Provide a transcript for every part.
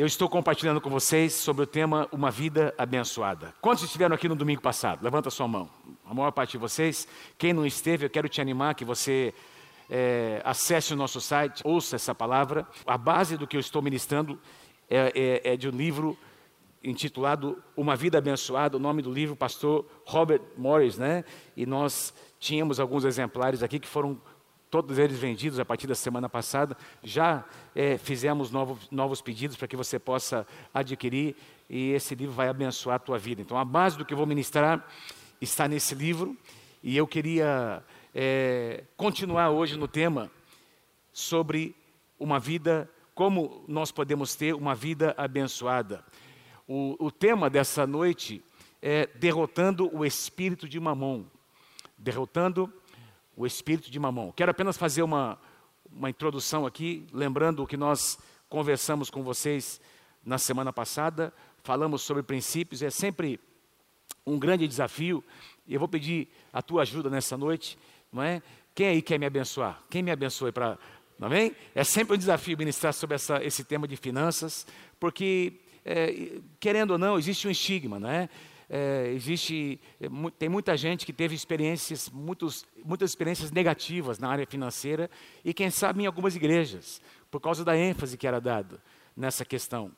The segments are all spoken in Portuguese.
eu estou compartilhando com vocês sobre o tema Uma Vida Abençoada. Quantos estiveram aqui no domingo passado? Levanta sua mão. A maior parte de vocês. Quem não esteve, eu quero te animar que você é, acesse o nosso site, ouça essa palavra. A base do que eu estou ministrando é, é, é de um livro intitulado Uma Vida Abençoada, o nome do livro, pastor Robert Morris, né? E nós tínhamos alguns exemplares aqui que foram todos eles vendidos a partir da semana passada. Já é, fizemos novos, novos pedidos para que você possa adquirir e esse livro vai abençoar a tua vida. Então, a base do que eu vou ministrar está nesse livro e eu queria é, continuar hoje no tema sobre uma vida, como nós podemos ter uma vida abençoada. O, o tema dessa noite é derrotando o espírito de mamon. Derrotando o espírito de mamão. Quero apenas fazer uma, uma introdução aqui, lembrando o que nós conversamos com vocês na semana passada, falamos sobre princípios, é sempre um grande desafio, e eu vou pedir a tua ajuda nessa noite, não é? Quem aí quer me abençoar? Quem me abençoe para. Amém? É sempre um desafio ministrar sobre essa, esse tema de finanças, porque, é, querendo ou não, existe um estigma, não é? É, existe, é, tem muita gente que teve experiências, muitos, muitas experiências negativas na área financeira e quem sabe em algumas igrejas, por causa da ênfase que era dada nessa questão.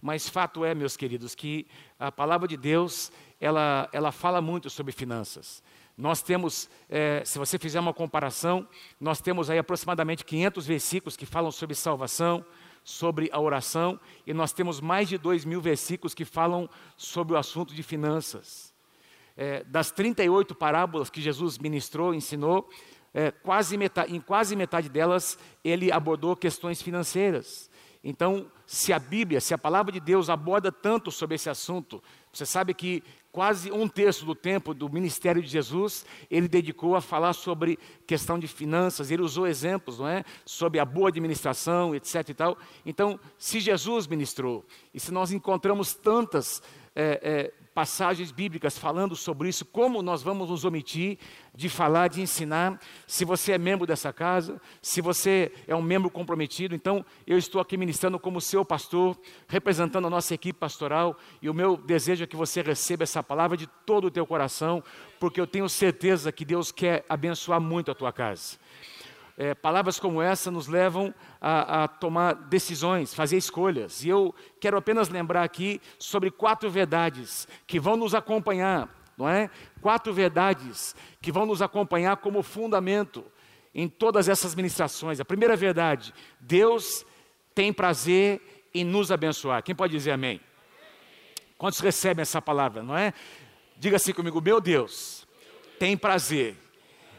Mas fato é, meus queridos, que a palavra de Deus, ela, ela fala muito sobre finanças. Nós temos, é, se você fizer uma comparação, nós temos aí aproximadamente 500 versículos que falam sobre salvação, sobre a oração e nós temos mais de dois mil versículos que falam sobre o assunto de finanças. É, das 38 parábolas que Jesus ministrou, ensinou, é, quase metade, em quase metade delas ele abordou questões financeiras. Então, se a Bíblia, se a palavra de Deus aborda tanto sobre esse assunto, você sabe que quase um terço do tempo do ministério de Jesus, ele dedicou a falar sobre questão de finanças, ele usou exemplos, não é? Sobre a boa administração, etc e tal. Então, se Jesus ministrou, e se nós encontramos tantas é, é, passagens bíblicas falando sobre isso, como nós vamos nos omitir de falar, de ensinar, se você é membro dessa casa, se você é um membro comprometido, então eu estou aqui ministrando como seu pastor, representando a nossa equipe pastoral, e o meu desejo é que você receba essa palavra de todo o teu coração, porque eu tenho certeza que Deus quer abençoar muito a tua casa é, palavras como essa nos levam a, a, tomar decisões, fazer escolhas. E eu quero apenas lembrar aqui sobre quatro verdades que vão nos acompanhar, não é? Quatro verdades que vão nos acompanhar como fundamento em todas essas ministrações. A primeira verdade: Deus tem prazer em nos abençoar. Quem pode dizer amém? Quantos recebem essa palavra, não é? Diga assim comigo: meu Deus tem prazer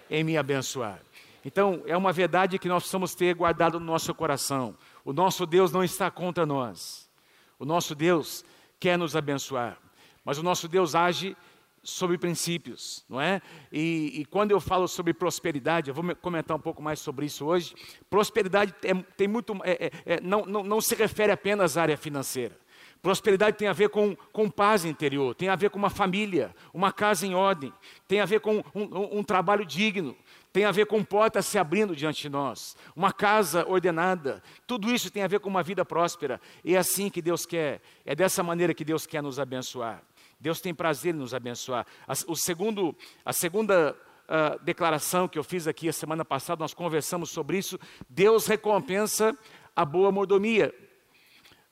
em me abençoar. Então, é uma verdade que nós precisamos ter guardado no nosso coração. O nosso Deus não está contra nós. O nosso Deus quer nos abençoar. Mas o nosso Deus age sobre princípios, não é? E, e, quando eu falo sobre prosperidade, eu vou comentar um pouco mais sobre isso hoje. Prosperidade é, tem muito, é, é, é, não, não, não se refere apenas à área financeira. Prosperidade tem a ver com, com paz interior, tem a ver com uma família, uma casa em ordem, tem a ver com um, um, um trabalho digno, tem a ver com portas se abrindo diante de nós, uma casa ordenada. Tudo isso tem a ver com uma vida próspera. E é assim que Deus quer, é dessa maneira que Deus quer nos abençoar. Deus tem prazer em nos abençoar. A, o segundo, a segunda uh, declaração que eu fiz aqui a semana passada, nós conversamos sobre isso. Deus recompensa a boa mordomia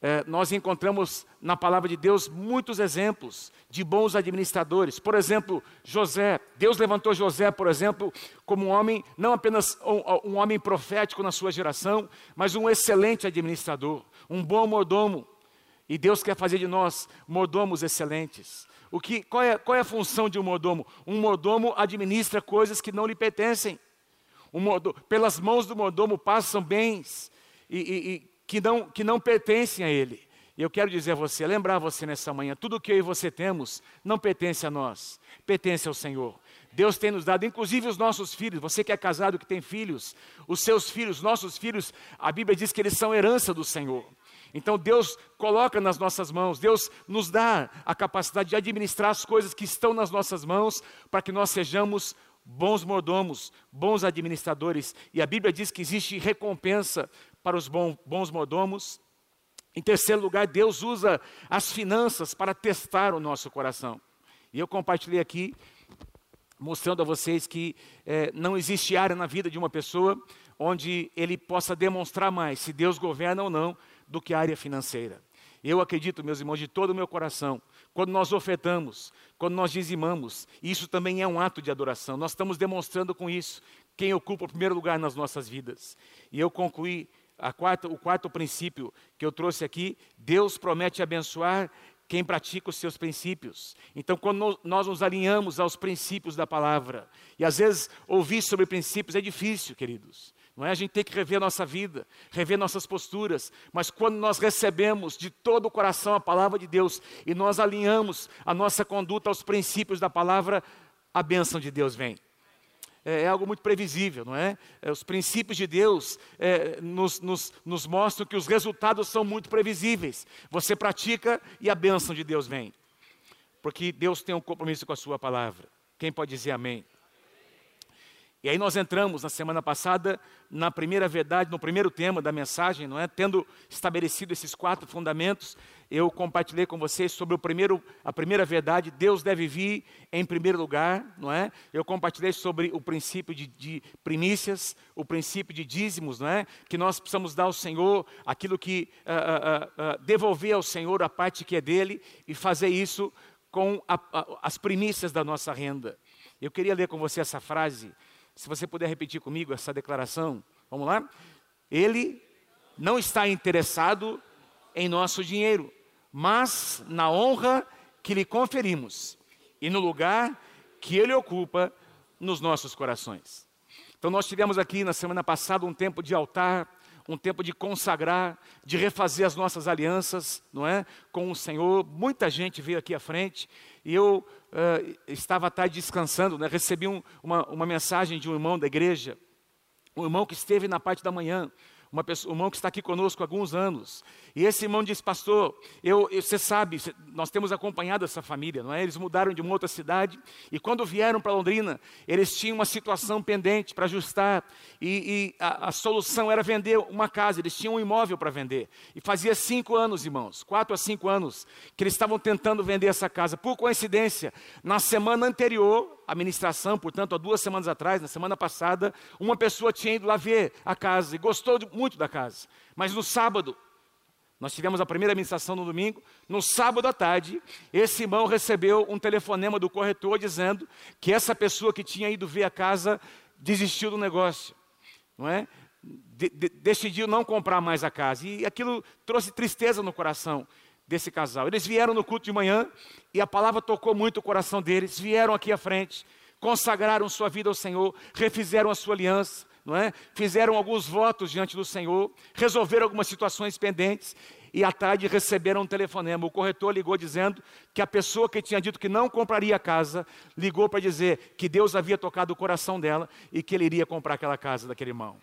é, nós encontramos na palavra de Deus muitos exemplos de bons administradores. Por exemplo, José. Deus levantou José, por exemplo, como um homem, não apenas um, um homem profético na sua geração, mas um excelente administrador, um bom mordomo. E Deus quer fazer de nós mordomos excelentes. O que, qual, é, qual é a função de um mordomo? Um mordomo administra coisas que não lhe pertencem. Um mordomo, pelas mãos do mordomo passam bens e, e, e que não, que não pertencem a Ele. E eu quero dizer a você, lembrar você nessa manhã, tudo que eu e você temos não pertence a nós, pertence ao Senhor. Deus tem nos dado, inclusive os nossos filhos, você que é casado, que tem filhos, os seus filhos, nossos filhos, a Bíblia diz que eles são herança do Senhor. Então Deus coloca nas nossas mãos, Deus nos dá a capacidade de administrar as coisas que estão nas nossas mãos, para que nós sejamos bons mordomos, bons administradores. E a Bíblia diz que existe recompensa para os bons mordomos Em terceiro lugar, Deus usa as finanças para testar o nosso coração. E eu compartilhei aqui, mostrando a vocês que é, não existe área na vida de uma pessoa onde ele possa demonstrar mais se Deus governa ou não do que a área financeira. Eu acredito, meus irmãos, de todo o meu coração, quando nós ofertamos, quando nós dizimamos, isso também é um ato de adoração. Nós estamos demonstrando com isso quem ocupa o primeiro lugar nas nossas vidas. E eu concluí quarta, o quarto princípio que eu trouxe aqui: Deus promete abençoar quem pratica os seus princípios. Então, quando nós nos alinhamos aos princípios da palavra, e às vezes ouvir sobre princípios é difícil, queridos. Não é? A gente tem que rever nossa vida, rever nossas posturas, mas quando nós recebemos de todo o coração a palavra de Deus e nós alinhamos a nossa conduta aos princípios da palavra, a bênção de Deus vem. É, é algo muito previsível, não é? é os princípios de Deus é, nos, nos, nos mostram que os resultados são muito previsíveis. Você pratica e a bênção de Deus vem. Porque Deus tem um compromisso com a sua palavra. Quem pode dizer amém? E aí nós entramos na semana passada na primeira verdade, no primeiro tema da mensagem, não é? Tendo estabelecido esses quatro fundamentos, eu compartilhei com vocês sobre o primeiro, a primeira verdade, Deus deve vir em primeiro lugar, não é? Eu compartilhei sobre o princípio de, de primícias, o princípio de dízimos, não é? Que nós precisamos dar ao Senhor aquilo que uh, uh, uh, devolver ao Senhor a parte que é dele e fazer isso com a, as primícias da nossa renda. Eu queria ler com você essa frase se você puder repetir comigo essa declaração, vamos lá? Ele não está interessado em nosso dinheiro, mas na honra que lhe conferimos e no lugar que ele ocupa nos nossos corações. Então, nós tivemos aqui na semana passada um tempo de altar, um tempo de consagrar, de refazer as nossas alianças, não é? Com o Senhor. Muita gente veio aqui à frente e eu uh, estava à tarde descansando, né? recebi um, uma, uma mensagem de um irmão da igreja, um irmão que esteve na parte da manhã, uma pessoa, um irmão que está aqui conosco há alguns anos. E esse irmão disse, pastor, eu, eu, você sabe, nós temos acompanhado essa família, não é? Eles mudaram de uma outra cidade e quando vieram para Londrina, eles tinham uma situação pendente para ajustar e, e a, a, solução era vender uma casa, eles tinham um imóvel para vender. E fazia cinco anos, irmãos, quatro a cinco anos, que eles estavam tentando vender essa casa. Por coincidência, na semana anterior, a ministração, portanto, há duas semanas atrás, na semana passada, uma pessoa tinha ido lá ver a casa e gostou muito da casa. Mas no sábado, nós tivemos a primeira ministração no domingo. No sábado à tarde, esse irmão recebeu um telefonema do corretor dizendo que essa pessoa que tinha ido ver a casa desistiu do negócio, não é? De, de, decidiu não comprar mais a casa. E aquilo trouxe tristeza no coração desse casal. Eles vieram no culto de manhã e a palavra tocou muito o coração deles. Vieram aqui à frente, consagraram sua vida ao Senhor, refizeram a sua aliança não é? Fizeram alguns votos diante do Senhor, resolveram algumas situações pendentes e à tarde receberam um telefonema. O corretor ligou dizendo que a pessoa que tinha dito que não compraria a casa ligou para dizer que Deus havia tocado o coração dela e que ele iria comprar aquela casa daquele irmão.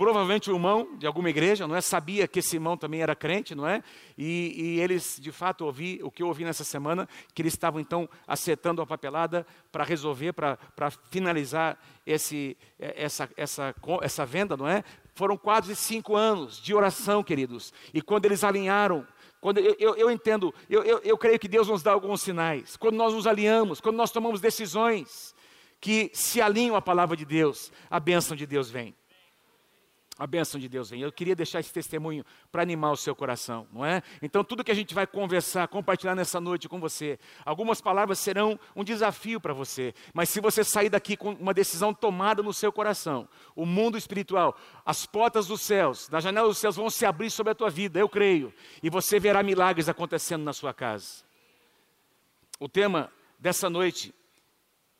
Provavelmente o irmão de alguma igreja, não é? Sabia que esse irmão também era crente, não é? E, e eles, de fato, ouvi o que eu ouvi nessa semana, que eles estavam então acertando a papelada para resolver, para finalizar esse, é, essa, essa, essa venda, não é? Foram quase cinco anos de oração, queridos. E quando eles alinharam quando eu, eu, eu entendo, eu, eu, eu, creio que Deus nos dá alguns sinais. Quando nós nos alinhamos, quando nós tomamos decisões que se alinham à palavra de Deus, a bênção de Deus vem a bênção de Deus vem. Eu queria deixar esse testemunho para animar o seu coração, não é? Então, tudo que a gente vai conversar, compartilhar nessa noite com você, algumas palavras serão um desafio para você, mas se você sair daqui com uma decisão tomada no seu coração, o mundo espiritual, as portas dos céus, das janelas dos céus vão se abrir sobre a tua vida, eu creio, e você verá milagres acontecendo na sua casa. O tema dessa noite,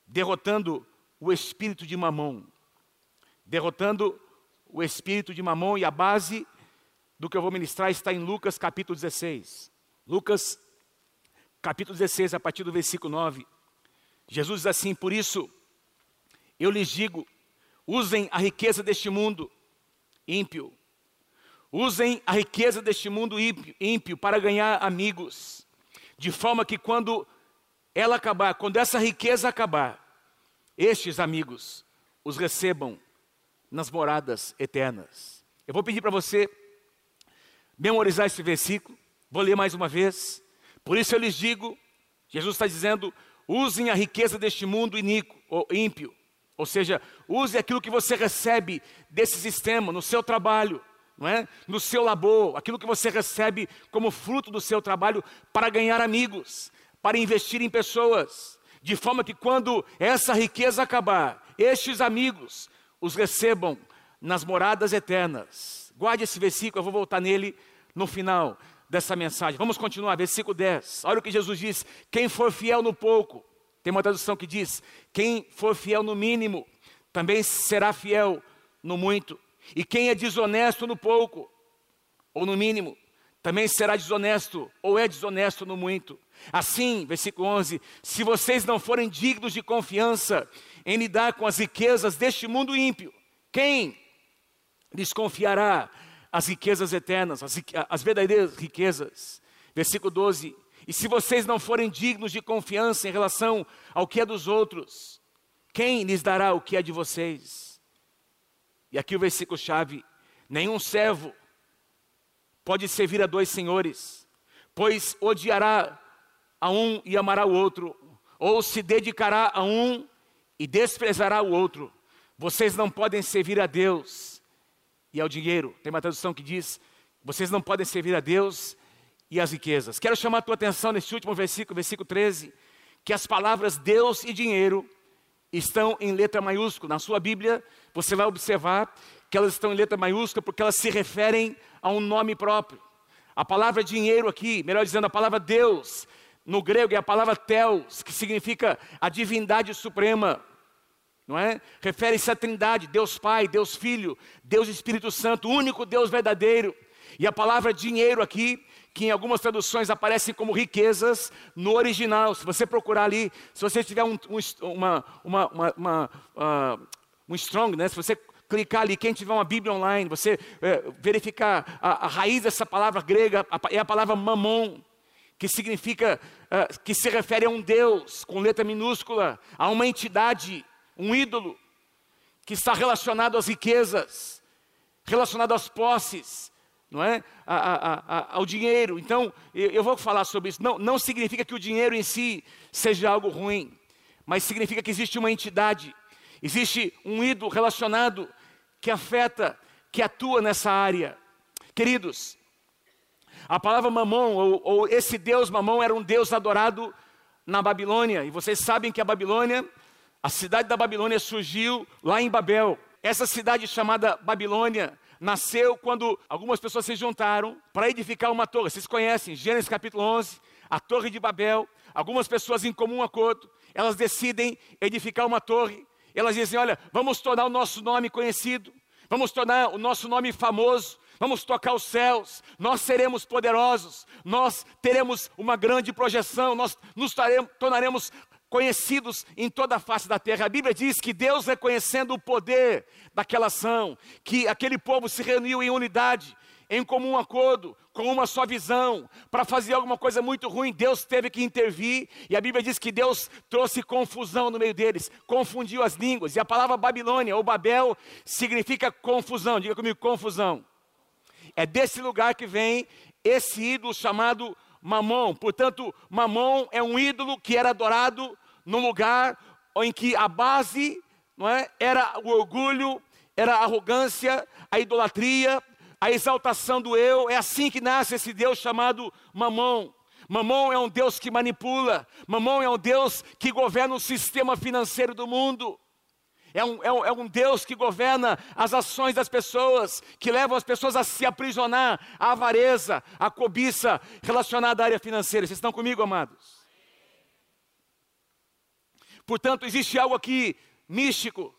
derrotando o espírito de mamão, derrotando o espírito de Mamon e a base do que eu vou ministrar está em Lucas capítulo 16. Lucas capítulo 16, a partir do versículo 9. Jesus diz assim: Por isso eu lhes digo, usem a riqueza deste mundo ímpio, usem a riqueza deste mundo ímpio, ímpio para ganhar amigos, de forma que quando ela acabar, quando essa riqueza acabar, estes amigos os recebam nas moradas eternas. Eu vou pedir para você memorizar esse versículo. Vou ler mais uma vez. Por isso eu lhes digo: Jesus está dizendo, usem a riqueza deste mundo iníquo, ou ímpio. Ou seja, use aquilo que você recebe desse sistema, no seu trabalho, não é? no seu labor, aquilo que você recebe como fruto do seu trabalho para ganhar amigos, para investir em pessoas, de forma que quando essa riqueza acabar, estes amigos os recebam nas moradas eternas. Guarde esse versículo, eu vou voltar nele no final dessa mensagem. Vamos continuar, versículo 10. Olha o que Jesus diz: quem for fiel no pouco, tem uma tradução que diz: quem for fiel no mínimo, também será fiel no muito. E quem é desonesto no pouco, ou no mínimo, também será desonesto, ou é desonesto no muito. Assim, versículo 11: se vocês não forem dignos de confiança em lidar com as riquezas deste mundo ímpio, quem lhes confiará as riquezas eternas, as, as verdadeiras riquezas? Versículo 12: e se vocês não forem dignos de confiança em relação ao que é dos outros, quem lhes dará o que é de vocês? E aqui o versículo chave: nenhum servo pode servir a dois senhores, pois odiará a um e amará o outro, ou se dedicará a um e desprezará o outro. Vocês não podem servir a Deus e ao dinheiro. Tem uma tradução que diz: vocês não podem servir a Deus e as riquezas. Quero chamar a tua atenção nesse último versículo, versículo 13, que as palavras Deus e dinheiro estão em letra maiúscula. Na sua Bíblia, você vai observar que elas estão em letra maiúscula porque elas se referem a um nome próprio. A palavra dinheiro aqui, melhor dizendo, a palavra Deus, no grego é a palavra Theos, que significa a divindade suprema. Não é? Refere-se à Trindade, Deus Pai, Deus Filho, Deus Espírito Santo, único Deus verdadeiro. E a palavra dinheiro aqui que em algumas traduções aparecem como riquezas, no original, se você procurar ali, se você tiver um, um, uma, uma, uma, uma uh, um strong, né? se você clicar ali, quem tiver uma Bíblia online, você é, verificar a, a, raiz dessa palavra grega, a, é a palavra mamon, que significa, uh, que se refere a um Deus, com letra minúscula, a uma entidade, um ídolo, que está relacionado às riquezas, relacionado às posses, não é? A, a, a, ao dinheiro. Então, eu vou falar sobre isso. Não, não significa que o dinheiro em si seja algo ruim, mas significa que existe uma entidade, existe um ídolo relacionado que afeta, que atua nessa área. Queridos, a palavra mamão, ou, ou esse Deus mamão, era um Deus adorado na Babilônia. E vocês sabem que a Babilônia, a cidade da Babilônia surgiu lá em Babel. Essa cidade chamada Babilônia nasceu quando algumas pessoas se juntaram para edificar uma torre. Vocês conhecem, Gênesis capítulo 11, a Torre de Babel. Algumas pessoas em comum acordo, elas decidem edificar uma torre. Elas dizem: Olha, vamos tornar o nosso nome conhecido, vamos tornar o nosso nome famoso, vamos tocar os céus, nós seremos poderosos, nós teremos uma grande projeção, nós nos tornaremos conhecidos em toda a face da terra. A Bíblia diz que Deus, reconhecendo o poder daquela ação, que aquele povo se reuniu em unidade, em comum acordo, com uma só visão, para fazer alguma coisa muito ruim, Deus teve que intervir, e a Bíblia diz que Deus trouxe confusão no meio deles, confundiu as línguas, e a palavra Babilônia ou Babel significa confusão, diga comigo, confusão. É desse lugar que vem esse ídolo chamado Mamon. Portanto, Mamon é um ídolo que era adorado no lugar em que a base não é, era o orgulho, era a arrogância, a idolatria, a exaltação do eu. É assim que nasce esse Deus chamado Mamon. Mamon é um Deus que manipula, Mamon é um Deus que governa o sistema financeiro do mundo. É um, é, um, é um, Deus que governa as ações das pessoas, que levam as pessoas a se aprisionar, a avareza, a cobiça relacionada à área financeira. Vocês estão comigo, amados? Portanto, existe algo aqui místico,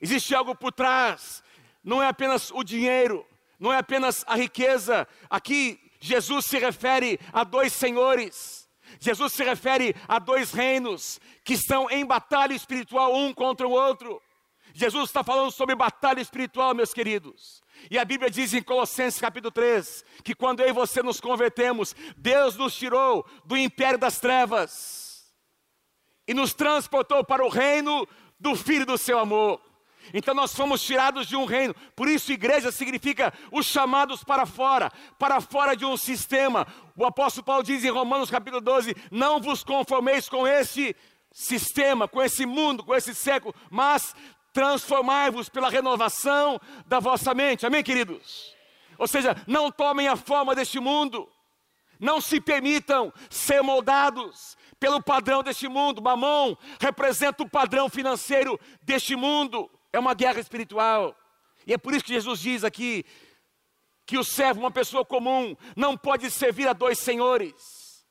existe algo por trás, não é apenas o dinheiro, não é apenas a riqueza. Aqui, Jesus se refere a dois senhores. Jesus se refere a dois reinos que estão em batalha espiritual um contra o outro. Jesus está falando sobre batalha espiritual, meus queridos. E a Bíblia diz em Colossenses capítulo 3 que quando eu e você nos convertemos, Deus nos tirou do império das trevas e nos transportou para o reino do Filho do seu amor. Então nós fomos tirados de um reino. Por isso, igreja significa os chamados para fora, para fora de um sistema. O apóstolo Paulo diz em Romanos capítulo 12: Não vos conformeis com esse sistema, com esse mundo, com esse século, mas transformai-vos pela renovação da vossa mente. Amém, queridos? Ou seja, não tomem a forma deste mundo, não se permitam ser moldados pelo padrão deste mundo. Mamão representa o padrão financeiro deste mundo. É uma guerra espiritual. E é por isso que Jesus diz aqui que o servo, uma pessoa comum, não pode servir a dois senhores.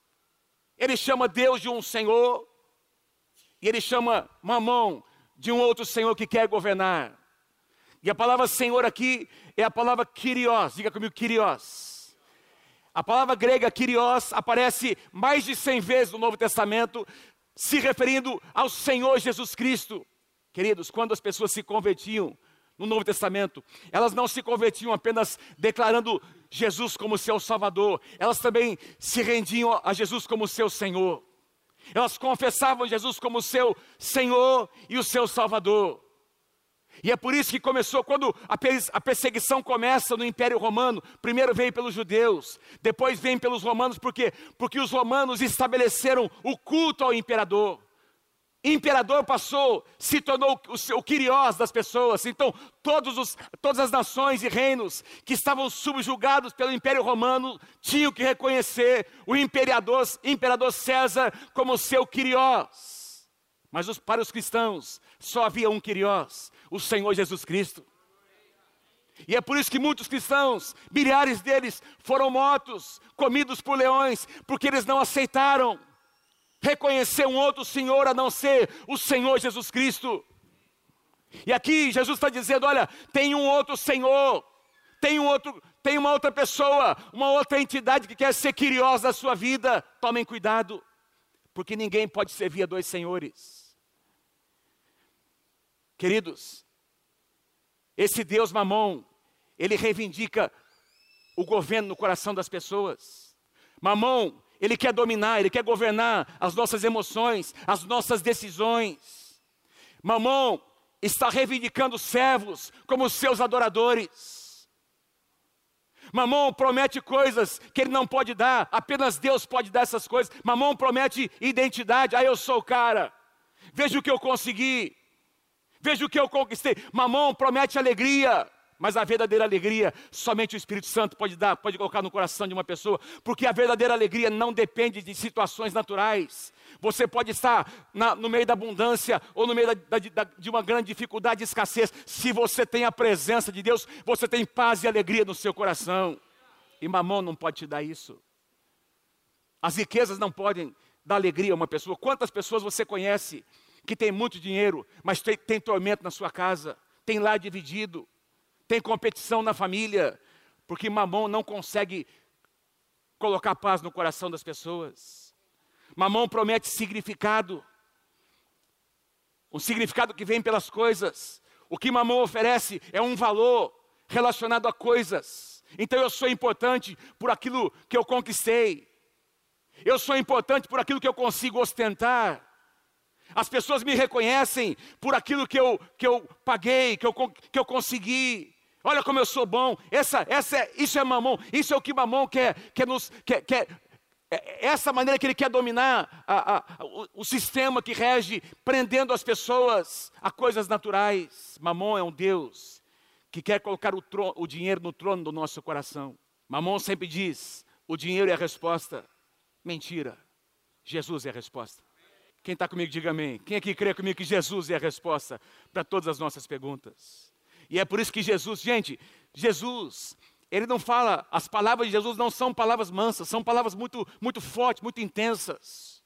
Ele chama Deus de um senhor e ele chama Mamão de um outro senhor que quer governar. E a palavra senhor aqui é a palavra Kyrios. Diga comigo, Kyrios. A palavra grega Kyrios aparece mais de cem vezes no Novo Testamento, se referindo ao Senhor Jesus Cristo. Queridos, quando as pessoas se convertiam no Novo Testamento, elas não se convertiam apenas declarando Jesus como seu Salvador, elas também se rendiam a Jesus como seu Senhor. Elas confessavam Jesus como seu Senhor e o seu Salvador. E é por isso que começou, quando a perseguição começa no Império Romano, primeiro veio pelos judeus, depois vem pelos romanos, por quê? Porque os romanos estabeleceram o culto ao imperador imperador passou, se tornou o, o Quiriós das pessoas. Então, todos os, todas as nações e reinos que estavam subjugados pelo Império Romano tinham que reconhecer o imperador, imperador César como seu Quiriós. Mas os, para os cristãos só havia um Quiriós, o Senhor Jesus Cristo. E é por isso que muitos cristãos, milhares deles, foram mortos, comidos por leões, porque eles não aceitaram reconhecer um outro Senhor a não ser o Senhor Jesus Cristo. E aqui Jesus está dizendo: olha, tem um outro Senhor, tem um outro, tem uma outra pessoa, uma outra entidade que quer ser curiosa da sua vida. Tomem cuidado, porque ninguém pode servir a dois senhores. Queridos, esse Deus mamão, ele reivindica o governo no coração das pessoas. Mamão, ele quer dominar, Ele quer governar as nossas emoções, as nossas decisões. Mamão está reivindicando servos como seus adoradores. Mamão promete coisas que ele não pode dar, apenas Deus pode dar essas coisas. Mamão promete identidade, ah, eu sou o cara. Veja o que eu consegui. Veja o que eu conquistei. Mamão promete alegria. Mas a verdadeira alegria somente o Espírito Santo pode dar, pode colocar no coração de uma pessoa, porque a verdadeira alegria não depende de situações naturais. Você pode estar na, no meio da abundância ou no meio da, da, de uma grande dificuldade escassez. Se você tem a presença de Deus, você tem paz e alegria no seu coração. E mamão não pode te dar isso. As riquezas não podem dar alegria a uma pessoa. Quantas pessoas você conhece que tem muito dinheiro, mas tem, tem tormento na sua casa, tem lar dividido, tem competição na família, porque mamão não consegue colocar paz no coração das pessoas. Mamão promete significado, um significado que vem pelas coisas. O que mamão oferece é um valor relacionado a coisas. Então eu sou importante por aquilo que eu conquistei. Eu sou importante por aquilo que eu consigo ostentar. As pessoas me reconhecem por aquilo que eu, que eu paguei, que eu, que eu consegui. Olha como eu sou bom. Essa, essa é, isso é mamão. Isso é o que mamão quer, quer nos, quer, quer, é, essa maneira que ele quer dominar a, a, o, o, sistema que rege, prendendo as pessoas a coisas naturais. Mamon é um Deus que quer colocar o, trono, o dinheiro no trono do nosso coração. Mamon sempre diz: o dinheiro é a resposta. Mentira. Jesus é a resposta. Quem está comigo, diga amém. Quem aqui crê comigo que Jesus é a resposta para todas as nossas perguntas? E é por isso que Jesus, gente, Jesus, ele não fala, as palavras de Jesus não são palavras mansas, são palavras muito, muito fortes, muito intensas.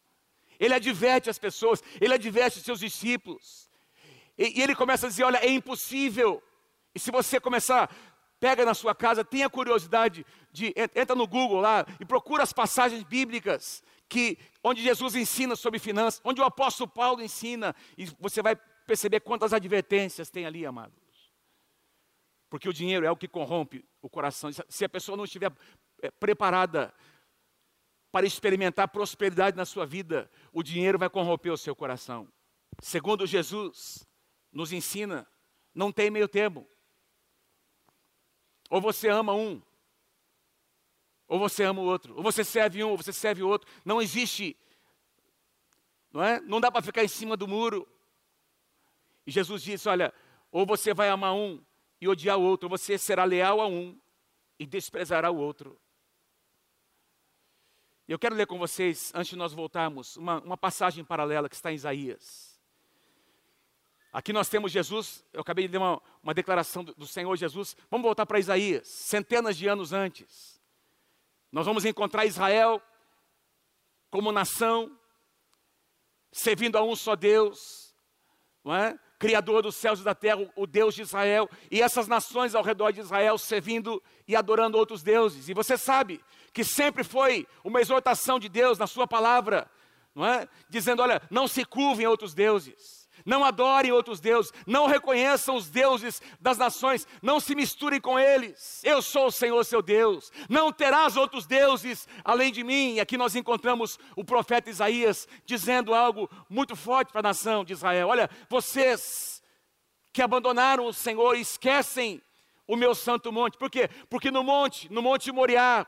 Ele adverte as pessoas, ele adverte os seus discípulos. E, e ele começa a dizer: olha, é impossível. E se você começar, pega na sua casa, tenha curiosidade de entra no Google lá e procura as passagens bíblicas que onde Jesus ensina sobre finanças, onde o apóstolo Paulo ensina, e você vai perceber quantas advertências tem ali, amado. Porque o dinheiro é o que corrompe o coração. Se a pessoa não estiver eh, preparada para experimentar prosperidade na sua vida, o dinheiro vai corromper o seu coração. Segundo Jesus nos ensina, Não tem meio termo. Ou você ama um, ou você ama o outro. Ou você serve um, ou você serve o outro. Não existe. Não é? Não dá para ficar em cima do muro. E Jesus disse: Olha, ou você vai amar um e odiar o outro, ou você será leal a um e desprezará o outro. Eu quero ler com vocês, antes de nós voltarmos, uma, uma passagem paralela que está em Isaías. Aqui nós temos Jesus, eu acabei de ler uma, uma declaração do, do Senhor Jesus. Vamos voltar para Isaías, centenas de anos antes. Nós vamos encontrar Israel como nação, servindo a um só Deus, não é? Criador dos céus e da terra, o Deus de Israel, e essas nações ao redor de Israel servindo e adorando outros deuses. E você sabe que sempre foi uma exortação de Deus na sua palavra, não é? Dizendo, olha, não se curvem outros deuses. Não adorem outros deuses, não reconheçam os deuses das nações, não se misturem com eles. Eu sou o Senhor seu Deus. Não terás outros deuses além de mim. Aqui nós encontramos o profeta Isaías dizendo algo muito forte para a nação de Israel: Olha, vocês que abandonaram o Senhor esquecem o meu santo monte. Por quê? Porque no monte, no monte Moriá,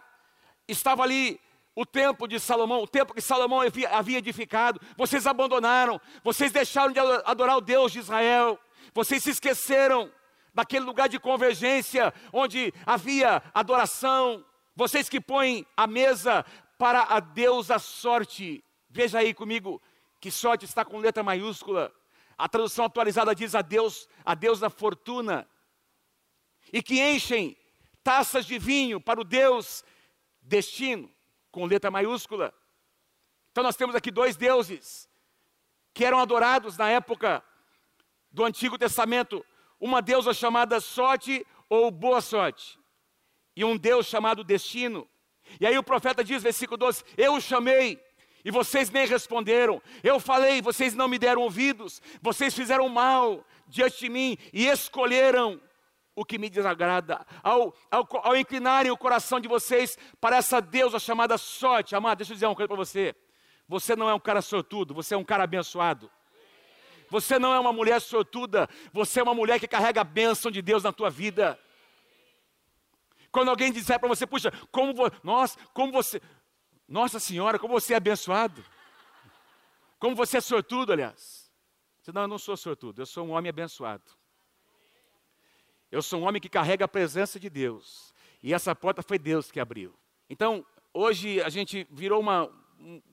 estava ali o templo de Salomão, o templo que Salomão havia edificado, vocês abandonaram, vocês deixaram de adorar o Deus de Israel, vocês se esqueceram daquele lugar de convergência onde havia adoração, vocês que põem a mesa para a deusa sorte, veja aí comigo que sorte está com letra maiúscula, a tradução atualizada diz a Deus, a deusa fortuna, e que enchem taças de vinho para o Deus destino com letra maiúscula. Então nós temos aqui dois deuses que eram adorados na época do Antigo Testamento, uma deusa chamada sorte ou boa sorte, e um Deus chamado destino. E aí o profeta diz, versículo 12: Eu chamei, e vocês nem responderam. Eu falei, vocês não me deram ouvidos. Vocês fizeram mal diante de mim e escolheram o que me desagrada, ao, ao, ao inclinarem o coração de vocês para essa deusa chamada sorte. Amado, deixa eu dizer uma coisa para você. Você não é um cara sortudo, você é um cara abençoado. Você não é uma mulher sortuda, você é uma mulher que carrega a bênção de Deus na tua vida. Quando alguém disser para você, puxa, como vo... Nossa, como você. Nossa Senhora, como você é abençoado. Como você é sortudo, aliás. Você não, eu não sou sortudo, eu sou um homem abençoado. Eu sou um homem que carrega a presença de Deus. E essa porta foi Deus que abriu. Então, hoje a gente virou uma,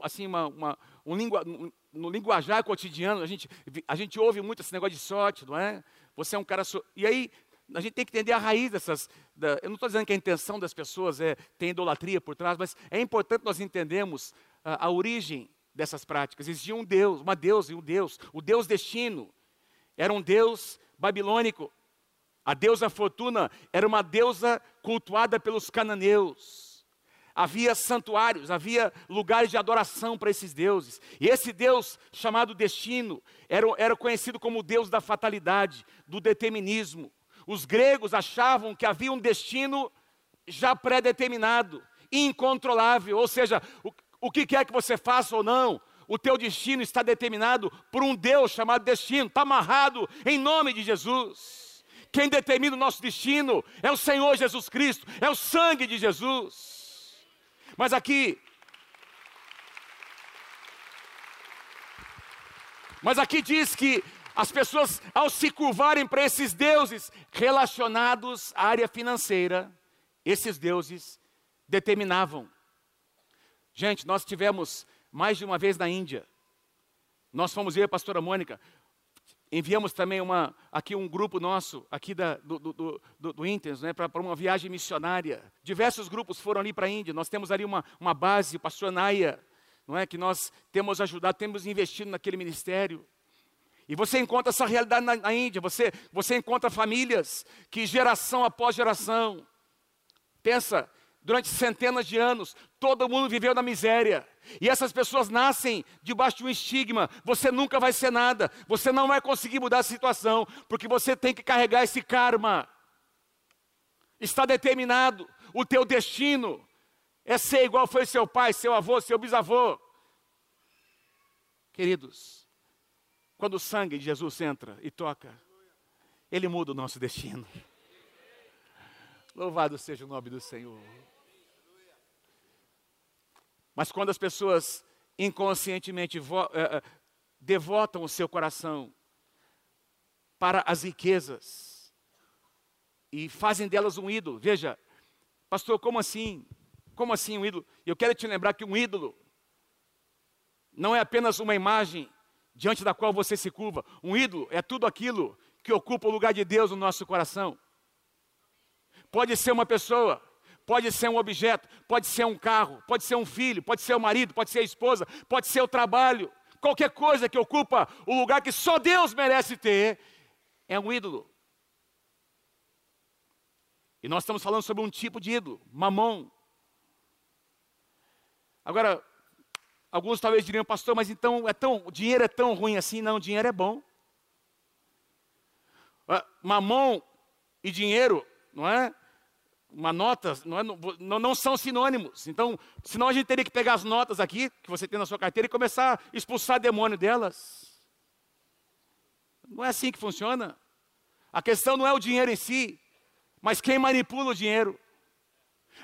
assim, uma, uma um lingua, no linguajar cotidiano, a gente, a gente ouve muito esse negócio de sorte, não é? Você é um cara. So... E aí, a gente tem que entender a raiz dessas. Da, eu não estou dizendo que a intenção das pessoas é ter idolatria por trás, mas é importante nós entendermos a, a origem dessas práticas. Existia um Deus, uma deusa e um Deus. O Deus destino era um Deus babilônico. A deusa Fortuna era uma deusa cultuada pelos cananeus. Havia santuários, havia lugares de adoração para esses deuses. E esse Deus, chamado Destino, era, era conhecido como o Deus da fatalidade, do determinismo. Os gregos achavam que havia um destino já pré-determinado, incontrolável. Ou seja, o, o que quer que você faça ou não, o teu destino está determinado por um Deus chamado destino, está amarrado em nome de Jesus. Quem determina o nosso destino é o Senhor Jesus Cristo, é o sangue de Jesus. Mas aqui, mas aqui diz que as pessoas, ao se curvarem para esses deuses relacionados à área financeira, esses deuses determinavam. Gente, nós tivemos mais de uma vez na Índia. Nós fomos ver a pastora Mônica. Enviamos também uma, aqui um grupo nosso, aqui da, do, do, do, do Intens, né, para uma viagem missionária. Diversos grupos foram ali para a Índia. Nós temos ali uma, uma base, o pastor Naia, não é, que nós temos ajudado, temos investido naquele ministério. E você encontra essa realidade na, na Índia, você, você encontra famílias que geração após geração, pensa, durante centenas de anos, todo mundo viveu na miséria. E essas pessoas nascem debaixo de um estigma. Você nunca vai ser nada. Você não vai conseguir mudar a situação, porque você tem que carregar esse karma. Está determinado. O teu destino é ser igual foi seu pai, seu avô, seu bisavô. Queridos, quando o sangue de Jesus entra e toca, Ele muda o nosso destino. Louvado seja o nome do Senhor. Mas quando as pessoas inconscientemente eh, eh, devotam o seu coração para as riquezas e fazem delas um ídolo, veja, pastor, como assim? Como assim um ídolo? Eu quero te lembrar que um ídolo não é apenas uma imagem diante da qual você se curva. Um ídolo é tudo aquilo que ocupa o lugar de Deus no nosso coração. Pode ser uma pessoa, pode ser um objeto, pode ser um carro, pode ser um filho, pode ser o marido, pode ser a esposa, pode ser o trabalho. Qualquer coisa que ocupa o lugar que só Deus merece ter é um ídolo. E nós estamos falando sobre um tipo de ídolo, mamão. Agora, alguns talvez diriam, pastor, mas então é tão, o dinheiro é tão ruim assim? Não, o dinheiro é bom. Ah, mamão e dinheiro, não é? Uma nota, não, é, não, não, são sinônimos. Então, senão a gente teria que pegar as notas aqui, que você tem na sua carteira, e começar a expulsar demônio delas. Não é assim que funciona. A questão não é o dinheiro em si, mas quem manipula o dinheiro.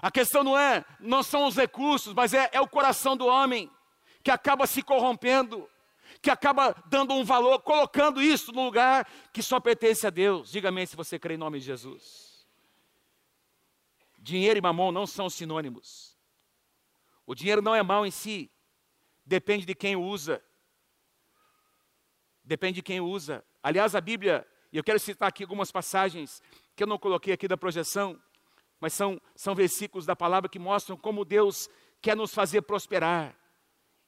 A questão não é, não são os recursos, mas é, é o coração do homem que acaba se corrompendo, que acaba dando um valor, colocando isso no lugar que só pertence a Deus. Diga-me se você crê em nome de Jesus. Dinheiro e mamão não são sinônimos. O dinheiro não é mal em si, depende de quem o usa. Depende de quem o usa. Aliás, a Bíblia, e eu quero citar aqui algumas passagens que eu não coloquei aqui da projeção, mas são, são versículos da palavra que mostram como Deus quer nos fazer prosperar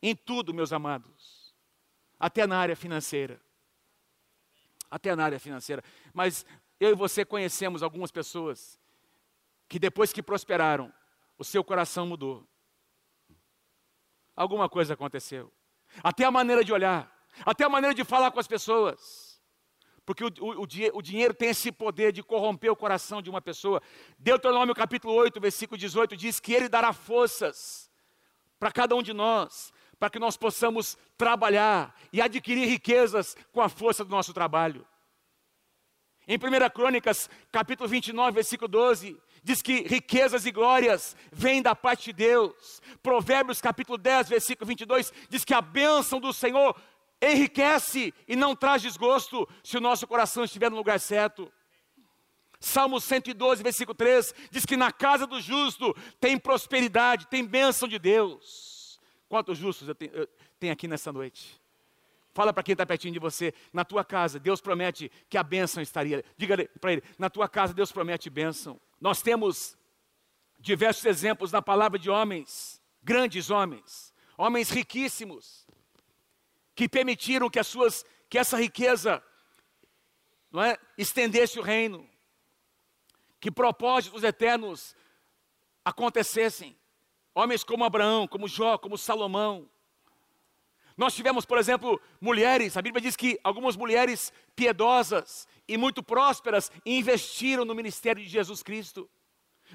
em tudo, meus amados, até na área financeira. Até na área financeira. Mas eu e você conhecemos algumas pessoas que depois que prosperaram, o seu coração mudou. Alguma coisa aconteceu. Até a maneira de olhar, até a maneira de falar com as pessoas. Porque o, o, o, dinheiro tem esse poder de corromper o coração de uma pessoa. Deuteronômio capítulo 8, versículo 18 diz que ele dará forças para cada um de nós, para que nós possamos trabalhar e adquirir riquezas com a força do nosso trabalho. Em 1 Crônicas, capítulo 29, versículo 12, diz que riquezas e glórias vêm da parte de Deus. Provérbios capítulo 10, versículo 22, diz que a bênção do Senhor enriquece e não traz desgosto se o nosso coração estiver no lugar certo. Salmo 112, versículo 3, diz que na casa do justo tem prosperidade, tem bênção de Deus. Quantos justos eu tenho, eu tenho aqui nessa noite? Fala para quem está pertinho de você, na tua casa, Deus promete que a bênção estaria. Diga para ele, na tua casa, Deus promete bênção. Nós temos diversos exemplos na palavra de homens, grandes homens, homens riquíssimos, que permitiram que, as suas, que essa riqueza não é, estendesse o reino, que propósitos eternos acontecessem. Homens como Abraão, como Jó, como Salomão. Nós tivemos, por exemplo, mulheres, a Bíblia diz que algumas mulheres piedosas e muito prósperas investiram no ministério de Jesus Cristo.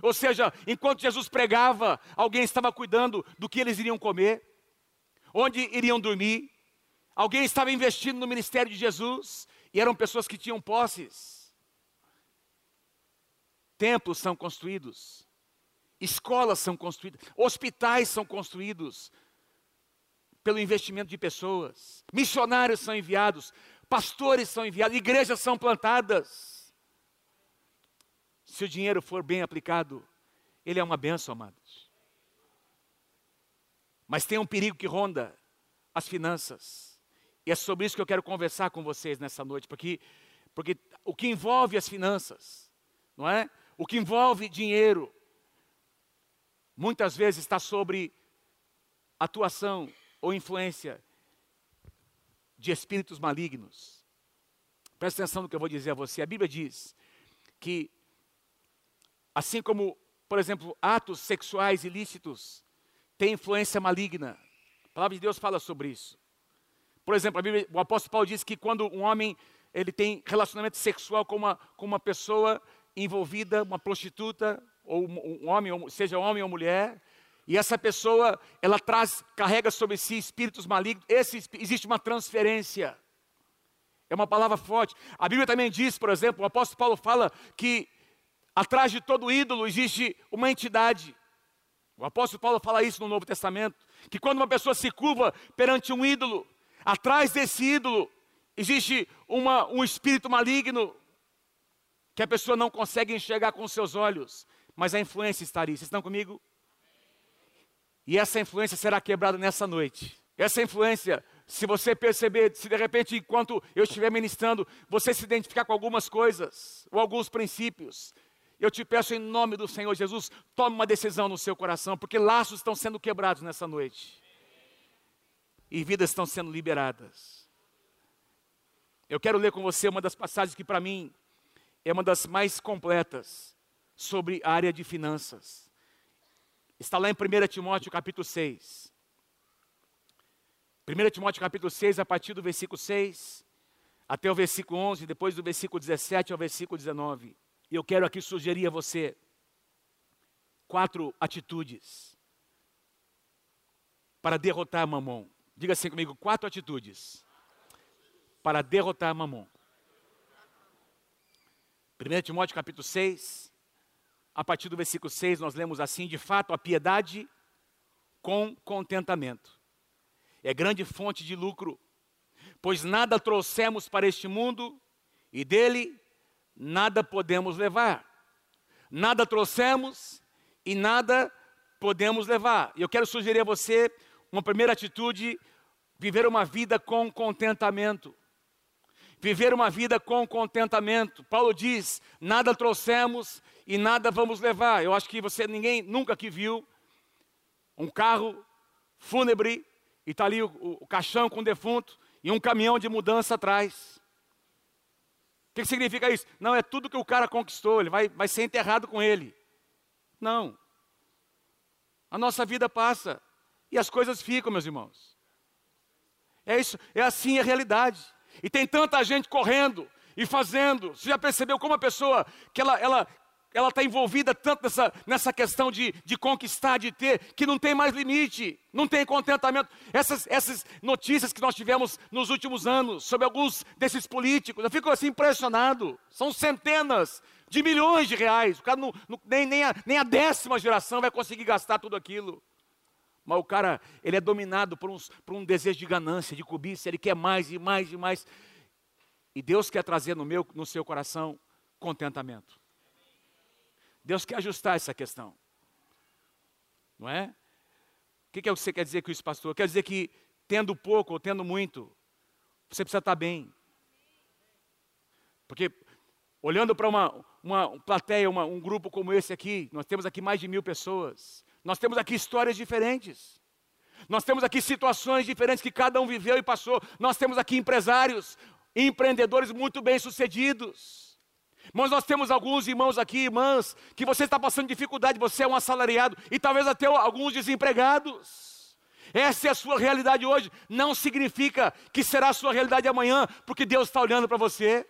Ou seja, enquanto Jesus pregava, alguém estava cuidando do que eles iriam comer, onde iriam dormir. Alguém estava investindo no ministério de Jesus e eram pessoas que tinham posses. Templos são construídos, escolas são construídas, hospitais são construídos pelo investimento de pessoas, missionários são enviados, pastores são enviados, igrejas são plantadas. Se o dinheiro for bem aplicado, ele é uma benção, amados. Mas tem um perigo que ronda as finanças. E é sobre isso que eu quero conversar com vocês nessa noite, porque, porque o que envolve as finanças, não é? O que envolve dinheiro, muitas vezes está sobre atuação ou influência de espíritos malignos. Presta atenção no que eu vou dizer a você. A Bíblia diz que, assim como, por exemplo, atos sexuais ilícitos têm influência maligna, a palavra de Deus fala sobre isso. Por exemplo, Bíblia, o apóstolo Paulo diz que quando um homem ele tem relacionamento sexual com uma, com uma pessoa envolvida, uma prostituta, ou um homem, seja homem ou mulher, e essa pessoa, ela traz, carrega sobre si espíritos malignos. Esse, existe uma transferência. É uma palavra forte. A Bíblia também diz, por exemplo, o apóstolo Paulo fala que atrás de todo ídolo existe uma entidade. O apóstolo Paulo fala isso no Novo Testamento, que quando uma pessoa se curva perante um ídolo, atrás desse ídolo existe uma, um espírito maligno que a pessoa não consegue enxergar com seus olhos, mas a influência está ali. Vocês estão comigo? E essa influência será quebrada nessa noite. Essa influência, se você perceber, se de repente, enquanto eu estiver ministrando, você se identificar com algumas coisas, ou alguns princípios, eu te peço em nome do Senhor Jesus, tome uma decisão no seu coração, porque laços estão sendo quebrados nessa noite. E vidas estão sendo liberadas. Eu quero ler com você uma das passagens que para mim é uma das mais completas sobre a área de finanças. Está lá em 1 Timóteo capítulo 6. 1 Timóteo capítulo 6, a partir do versículo 6 até o versículo 11, depois do versículo 17 ao versículo 19. E eu quero aqui sugerir a você quatro atitudes para derrotar Mamon. Diga assim comigo, quatro atitudes para derrotar Mamon. 1 Timóteo capítulo 6, a partir do versículo 6, nós lemos assim: de fato, a piedade com contentamento é grande fonte de lucro, pois nada trouxemos para este mundo e dele nada podemos levar. Nada trouxemos e nada podemos levar. Eu quero sugerir a você uma primeira atitude: viver uma vida com contentamento. Viver uma vida com contentamento. Paulo diz: nada trouxemos e nada vamos levar. Eu acho que você, ninguém nunca que viu um carro fúnebre e está ali o, o, caixão com o defunto e um caminhão de mudança atrás. O que, que significa isso? Não, é tudo que o cara conquistou, ele vai, vai ser enterrado com ele. Não. A nossa vida passa e as coisas ficam, meus irmãos. É isso, é assim a realidade. E tem tanta gente correndo e fazendo. Você já percebeu como a pessoa que ela, ela ela está envolvida tanto nessa, nessa questão de, de conquistar, de ter, que não tem mais limite, não tem contentamento. Essas, essas notícias que nós tivemos nos últimos anos sobre alguns desses políticos, eu fico assim impressionado. São centenas de milhões de reais. O cara não, não, nem, nem, a, nem a décima geração vai conseguir gastar tudo aquilo. Mas o cara, ele é dominado por, uns, por um desejo de ganância, de cobiça, ele quer mais e mais e mais. E Deus quer trazer no, meu, no seu coração contentamento. Deus quer ajustar essa questão. Não é? O que, é que você quer dizer com isso, pastor? Quer dizer que tendo pouco ou tendo muito, você precisa estar bem. Porque olhando para uma, uma plateia, uma, um grupo como esse aqui, nós temos aqui mais de mil pessoas. Nós temos aqui histórias diferentes. Nós temos aqui situações diferentes que cada um viveu e passou. Nós temos aqui empresários, empreendedores muito bem sucedidos. Mas nós temos alguns irmãos aqui, irmãs, que você está passando dificuldade, você é um assalariado e talvez até alguns desempregados. Essa é a sua realidade hoje. Não significa que será a sua realidade amanhã, porque Deus está olhando para você.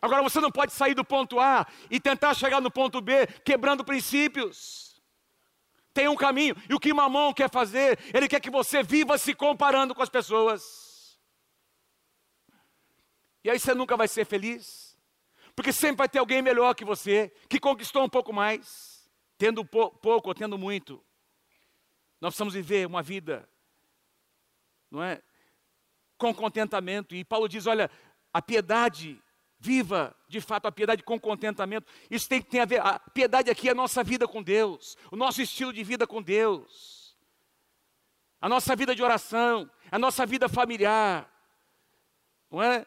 Agora você não pode sair do ponto A e tentar chegar no ponto B quebrando princípios. Tem um caminho. E o que Mamão quer fazer? Ele quer que você viva se comparando com as pessoas. E aí você nunca vai ser feliz. Porque sempre vai ter alguém melhor que você, que conquistou um pouco mais, tendo pouco ou tendo muito. Nós precisamos viver uma vida, não é? Com contentamento. E Paulo diz: olha, a piedade, viva de fato a piedade com contentamento. Isso tem, tem a ver, a piedade aqui é a nossa vida com Deus, o nosso estilo de vida com Deus, a nossa vida de oração, a nossa vida familiar. Não é?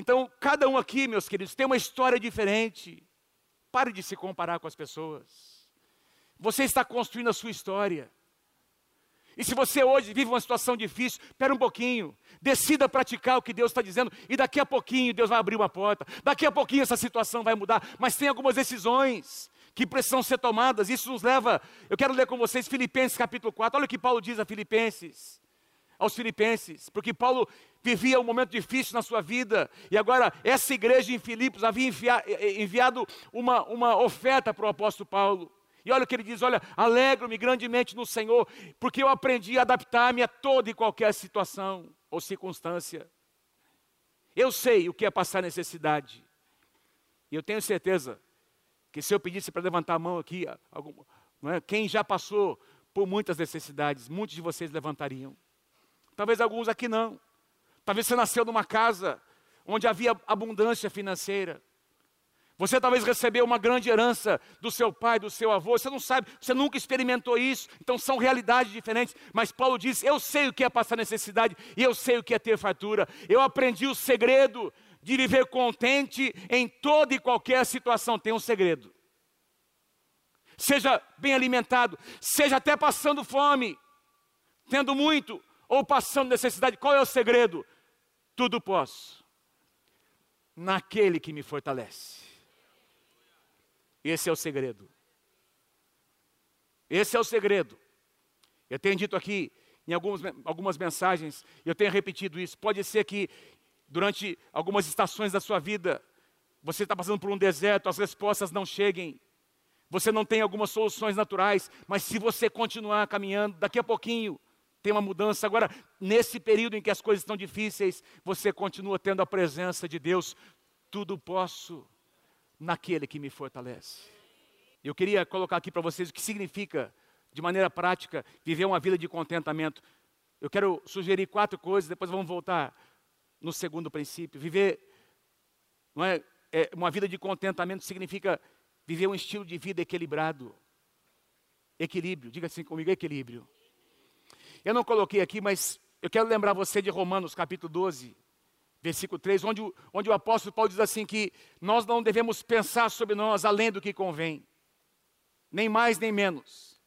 Então, cada um aqui, meus queridos, tem uma história diferente. Pare de se comparar com as pessoas. Você está construindo a sua história. E se você hoje vive uma situação difícil, espera um pouquinho, decida praticar o que Deus está dizendo, e daqui a pouquinho Deus vai abrir uma porta, daqui a pouquinho essa situação vai mudar, mas tem algumas decisões que precisam ser tomadas, isso nos leva, eu quero ler com vocês Filipenses capítulo 4, olha o que Paulo diz a Filipenses, aos Filipenses, porque Paulo vivia um momento difícil na sua vida, e agora essa igreja em Filipos havia enviado uma, uma oferta para o apóstolo Paulo. E olha o que ele diz: olha, alegro-me grandemente no Senhor, porque eu aprendi a adaptar-me a toda e qualquer situação ou circunstância. Eu sei o que é passar necessidade. E eu tenho certeza que se eu pedisse para levantar a mão aqui, algum, é? quem já passou por muitas necessidades, muitos de vocês levantariam. Talvez alguns aqui não. Talvez você nasceu numa casa onde havia abundância financeira. Você talvez recebeu uma grande herança do seu pai, do seu avô, você não sabe, você nunca experimentou isso, então são realidades diferentes. Mas Paulo diz: Eu sei o que é passar necessidade e eu sei o que é ter fartura. Eu aprendi o segredo de viver contente em toda e qualquer situação. Tem um segredo. Seja bem alimentado, seja até passando fome, tendo muito ou passando necessidade. Qual é o segredo? Tudo posso naquele que me fortalece. Esse é o segredo. Esse é o segredo. Eu tenho dito aqui em algumas, algumas mensagens, eu tenho repetido isso. Pode ser que durante algumas estações da sua vida, você está passando por um deserto, as respostas não cheguem, você não tem algumas soluções naturais, mas se você continuar caminhando, daqui a pouquinho tem uma mudança. Agora, nesse período em que as coisas estão difíceis, você continua tendo a presença de Deus. Tudo posso naquele que me fortalece. Eu queria colocar aqui para vocês o que significa, de maneira prática, viver uma vida de contentamento. Eu quero sugerir quatro coisas, depois vamos voltar no segundo princípio. Viver não é, é, uma vida de contentamento significa viver um estilo de vida equilibrado. Equilíbrio, diga assim comigo, equilíbrio. Eu não coloquei aqui, mas eu quero lembrar você de Romanos capítulo 12, versículo 3, onde o, onde o apóstolo Paulo diz assim que nós não devemos pensar sobre nós além do que convém, nem mais nem menos.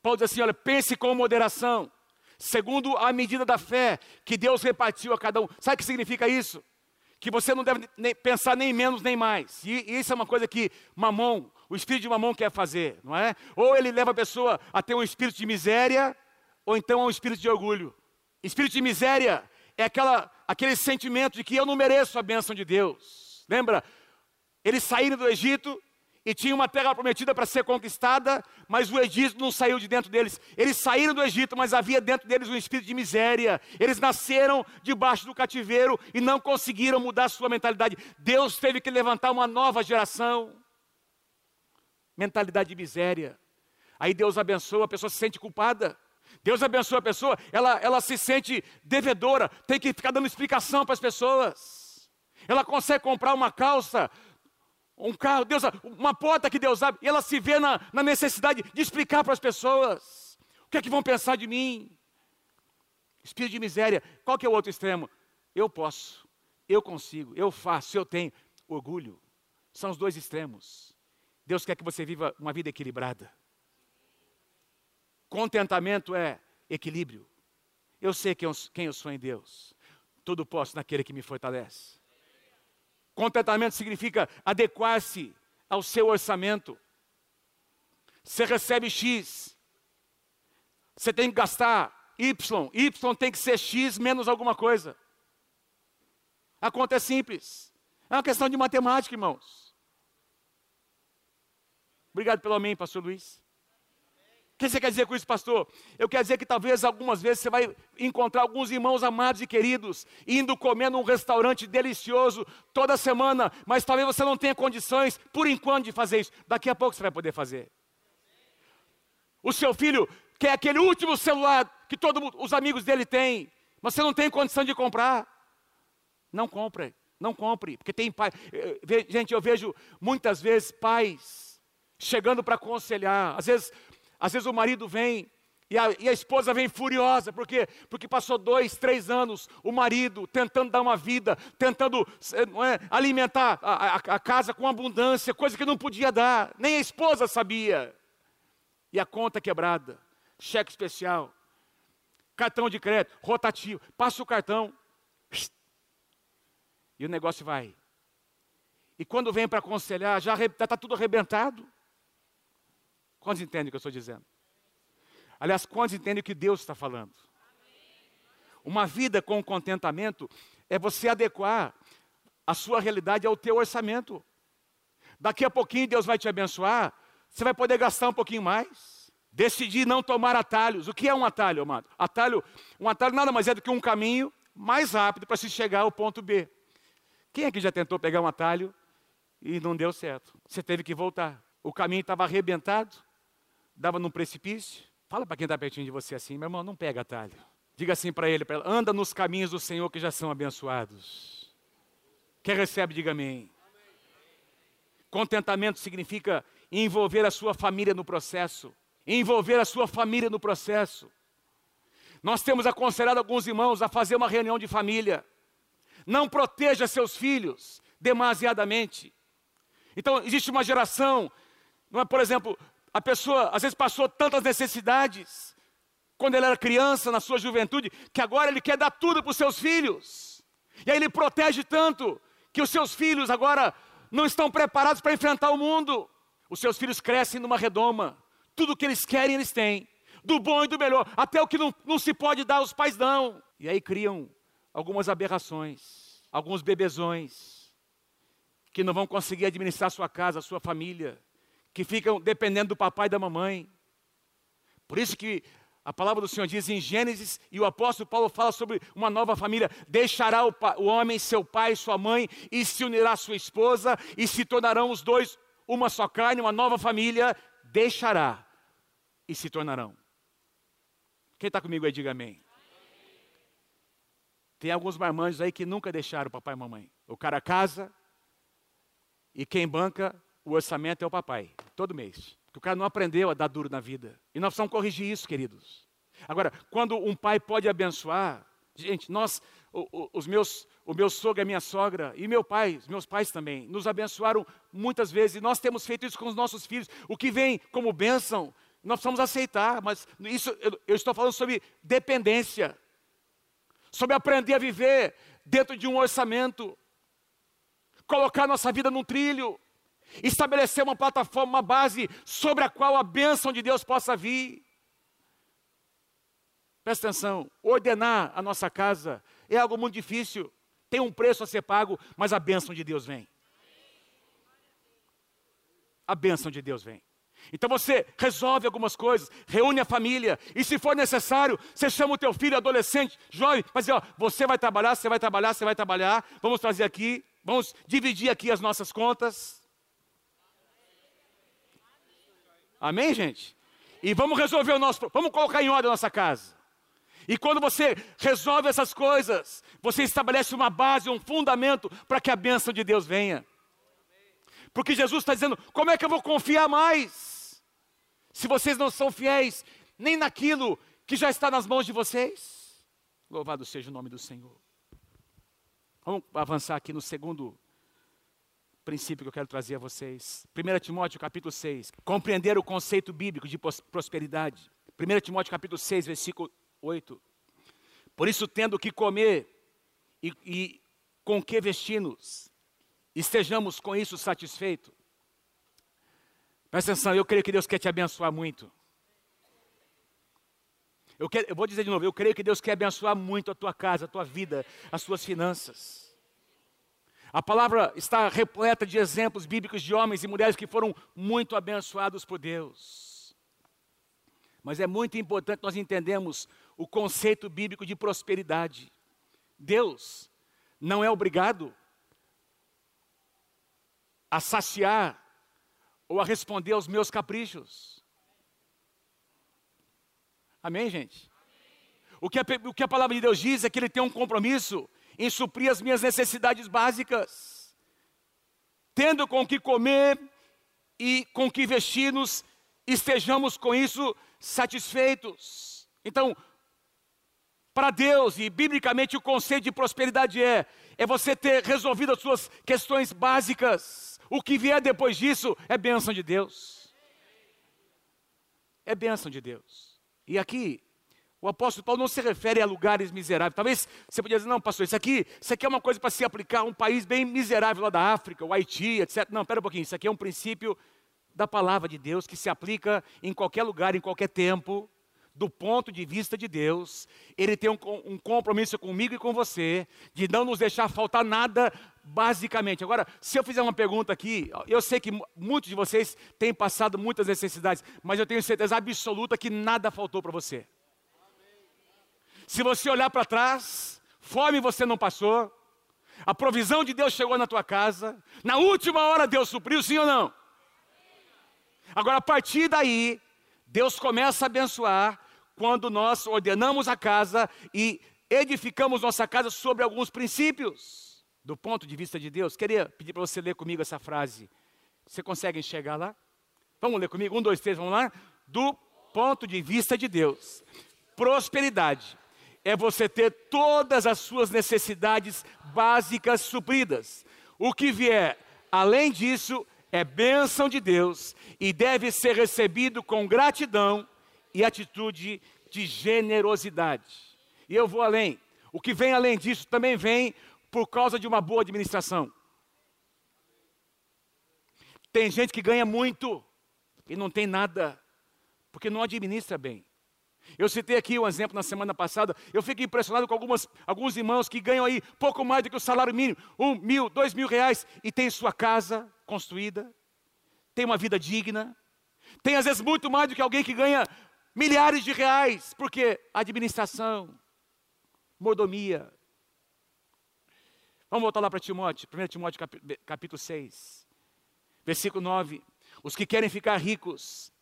Paulo diz assim: olha, pense com moderação, segundo a medida da fé que Deus repartiu a cada um. Sabe o que significa isso? Que você não deve nem pensar nem menos nem mais. E, isso é uma coisa que Mamon, o espírito de Mamon quer fazer, não é? Ou ele leva a pessoa a ter um espírito de miséria, ou então a um espírito de orgulho. Espírito de miséria é aquela, aquele sentimento de que eu não mereço a bênção de Deus. Lembra? Eles saíram do Egito e tinham uma terra prometida para ser conquistada, mas o Egito não saiu de dentro deles. Eles saíram do Egito, mas havia dentro deles um espírito de miséria. Eles nasceram debaixo do cativeiro e não conseguiram mudar sua mentalidade. Deus teve que levantar uma nova geração. Mentalidade de miséria. Aí Deus abençoa, a pessoa se sente culpada. Deus abençoa a pessoa, ela, ela se sente devedora, tem que ficar dando explicação para as pessoas. Ela consegue comprar uma calça, um carro, Deus, uma porta que Deus abre, e ela se vê na, na necessidade de explicar para as pessoas. O que é que vão pensar de mim? Espírito de miséria. Qual que é o outro extremo? Eu posso, eu consigo, eu faço, eu tenho. Orgulho. São os dois extremos. Deus quer que você viva uma vida equilibrada. Contentamento é equilíbrio. Eu sei quem eu, quem eu sou em Deus. Tudo posso naquele que me fortalece. Contentamento significa adequar-se ao seu orçamento. Você recebe X, você tem que gastar Y, Y tem que ser X menos alguma coisa. A conta é simples. É uma questão de matemática, irmãos. Obrigado pelo amém, pastor Luiz. O que você quer dizer com isso, pastor? Eu quero dizer que talvez algumas vezes você vai encontrar alguns irmãos amados e queridos indo comer num restaurante delicioso toda semana, mas talvez você não tenha condições, por enquanto, de fazer isso. Daqui a pouco você vai poder fazer. O seu filho quer aquele último celular que todos os amigos dele têm, mas você não tem condição de comprar. Não compre, não compre, porque tem pai. Eh, eh, gente, eu vejo muitas vezes pais chegando para aconselhar, às vezes às vezes o marido vem e a, e a, esposa vem furiosa, por quê? Porque passou dois, três anos o marido tentando dar uma vida, tentando é, alimentar a, a, a, casa com abundância, coisa que não podia dar, nem a esposa sabia. E a conta quebrada, cheque especial, cartão de crédito, rotativo, passa o cartão, e o negócio vai. E quando vem para aconselhar, já está tudo arrebentado. Quantos entendem o que eu estou dizendo? Aliás, quantos entendem o que Deus está falando? Uma vida com contentamento é você adequar a sua realidade ao teu orçamento. Daqui a pouquinho Deus vai te abençoar, você vai poder gastar um pouquinho mais. Decidir não tomar atalhos. O que é um atalho, amado? Atalho, um atalho nada mais é do que um caminho mais rápido para se chegar ao ponto B. Quem aqui já tentou pegar um atalho e não deu certo? Você teve que voltar. O caminho estava arrebentado, dava num precipício. Fala para quem está pertinho de você assim, meu irmão, não pega atalho. Diga assim para ele, ela, anda nos caminhos do Senhor que já são abençoados. Quem recebe, diga amém. Contentamento significa envolver a sua família no processo. Envolver a sua família no processo. Nós temos aconselhado alguns irmãos a fazer uma reunião de família. Não proteja seus filhos demasiadamente. Então, existe uma geração, não é, por exemplo, a pessoa às vezes passou tantas necessidades quando ele era criança, na sua juventude, que agora ele quer dar tudo para os seus filhos. E aí ele protege tanto que os seus filhos agora não estão preparados para enfrentar o mundo. Os seus filhos crescem numa redoma. Tudo que eles querem, eles têm. Do bom e do melhor. Até o que não, não se pode dar, os pais dão. E aí criam algumas aberrações, alguns bebezões, que não vão conseguir administrar sua casa, sua família, que ficam dependendo do papai e da mamãe. Por isso que a palavra do Senhor diz em Gênesis, e o apóstolo Paulo fala sobre uma nova família: deixará o, o homem seu pai e sua mãe, e se unirá à sua esposa, e se tornarão os dois uma só carne, uma nova família, deixará e se tornarão. Quem está comigo aí, diga amém. Tem alguns marmanjos aí que nunca deixaram papai e mamãe. O cara casa e quem banca o orçamento é o papai, todo mês. Porque o cara não aprendeu a dar duro na vida. E nós precisamos corrigir isso, queridos. Agora, quando um pai pode abençoar, gente, nós, os meus, o meu sogro e a minha sogra, e meu pai, os meus pais também, nos abençoaram muitas vezes, e nós temos feito isso com os nossos filhos. O que vem como bênção, nós precisamos aceitar, mas isso eu, eu estou falando sobre dependência, sobre aprender a viver dentro de um orçamento, colocar nossa vida num trilho estabelecer uma plataforma, uma base sobre a qual a bênção de Deus possa vir. Presta atenção, ordenar a nossa casa é algo muito difícil, tem um preço a ser pago, mas a bênção de Deus vem. A bênção de Deus vem. Então você resolve algumas coisas, reúne a família, e se for necessário, você chama o teu filho adolescente, jovem, mas ó, você vai trabalhar, você vai trabalhar, você vai trabalhar, vamos trazer aqui, vamos dividir aqui as nossas contas. Amém, gente? E vamos resolver o nosso, vamos colocar em ordem a nossa casa. E quando você resolve essas coisas, você estabelece uma base, um fundamento para que a bênção de Deus venha. Porque Jesus está dizendo: como é que eu vou confiar mais? Se vocês não são fiéis nem naquilo que já está nas mãos de vocês. Louvado seja o nome do Senhor. Vamos avançar aqui no segundo princípio que eu quero trazer a vocês. 1 Timóteo capítulo 6. Compreender o conceito bíblico de prosperidade. 1 Timóteo capítulo 6, versículo 8. Por isso, tendo o que comer e, e com que vestir-nos, estejamos com isso satisfeitos. Presta atenção, eu creio que Deus quer te abençoar muito. Eu, quero, eu vou dizer de novo, eu creio que Deus quer abençoar muito a tua casa, a tua vida, as suas finanças. A palavra está repleta de exemplos bíblicos de homens e mulheres que foram muito abençoados por Deus. Mas é muito importante nós entendermos o conceito bíblico de prosperidade. Deus não é obrigado a saciar ou a responder aos meus caprichos. Amém, gente? O que, a, o que a palavra de Deus diz é que Ele tem um compromisso em suprir as minhas necessidades básicas, tendo com que comer e com que vestir-nos, estejamos com isso satisfeitos. Então, para Deus e biblicamente o conceito de prosperidade é é você ter resolvido as suas questões básicas. O que vier depois disso é bênção de Deus. É bênção de Deus. E aqui o apóstolo Paulo não se refere a lugares miseráveis. Talvez você podia dizer, não, pastor, isso aqui, isso aqui é uma coisa para se aplicar a um país bem miserável lá da África, o Haiti, etc. Não, espera um pouquinho, isso aqui é um princípio da palavra de Deus que se aplica em qualquer lugar, em qualquer tempo, do ponto de vista de Deus. Ele tem um, um compromisso comigo e com você, de não nos deixar faltar nada, basicamente. Agora, se eu fizer uma pergunta aqui, eu sei que muitos de vocês têm passado muitas necessidades, mas eu tenho certeza absoluta que nada faltou para você. Se você olhar para trás, Fome você não passou. A provisão de Deus chegou na tua casa. Na última hora Deus supriu, sim ou não? Agora, a partir daí, Deus começa a abençoar quando nós ordenamos a casa e edificamos nossa casa sobre alguns princípios. Do ponto de vista de Deus, queria pedir para você ler comigo essa frase. Você consegue enxergar lá? Vamos ler comigo? Um, dois, três, vamos lá? Do ponto de vista de Deus, prosperidade é você ter todas as suas necessidades básicas supridas. O que vier além disso é bênção de Deus e deve ser recebido com gratidão e atitude de generosidade. E eu vou além. O que vem além disso também vem por causa de uma boa administração. Tem gente que ganha muito e não tem nada, porque não administra bem. Eu citei aqui um exemplo na semana passada. Eu fico impressionado com algumas, alguns irmãos que ganham aí pouco mais do que o salário mínimo, um mil, dois mil reais, e tem sua casa construída, tem uma vida digna, tem às vezes muito mais do que alguém que ganha milhares de reais, porque administração, mordomia. Vamos voltar lá para Timóteo, 1 Timóteo capítulo 6, versículo 9. Os que querem ficar ricos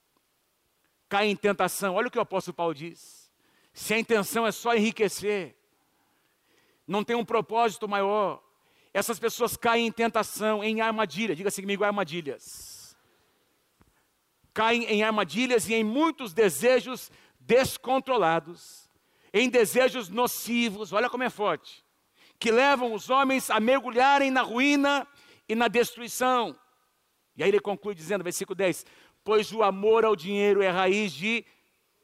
caem em tentação. Olha o que o apóstolo Paulo diz. Se a intenção é só enriquecer, não tem um propósito maior, essas pessoas caem em tentação, em armadilha. Diga assim comigo, armadilhas. Caem em armadilhas e em muitos desejos descontrolados, em desejos nocivos, olha como é forte, que levam os homens a mergulharem na ruína e na destruição. E aí ele conclui dizendo, versículo 10: pois o amor ao dinheiro é raiz de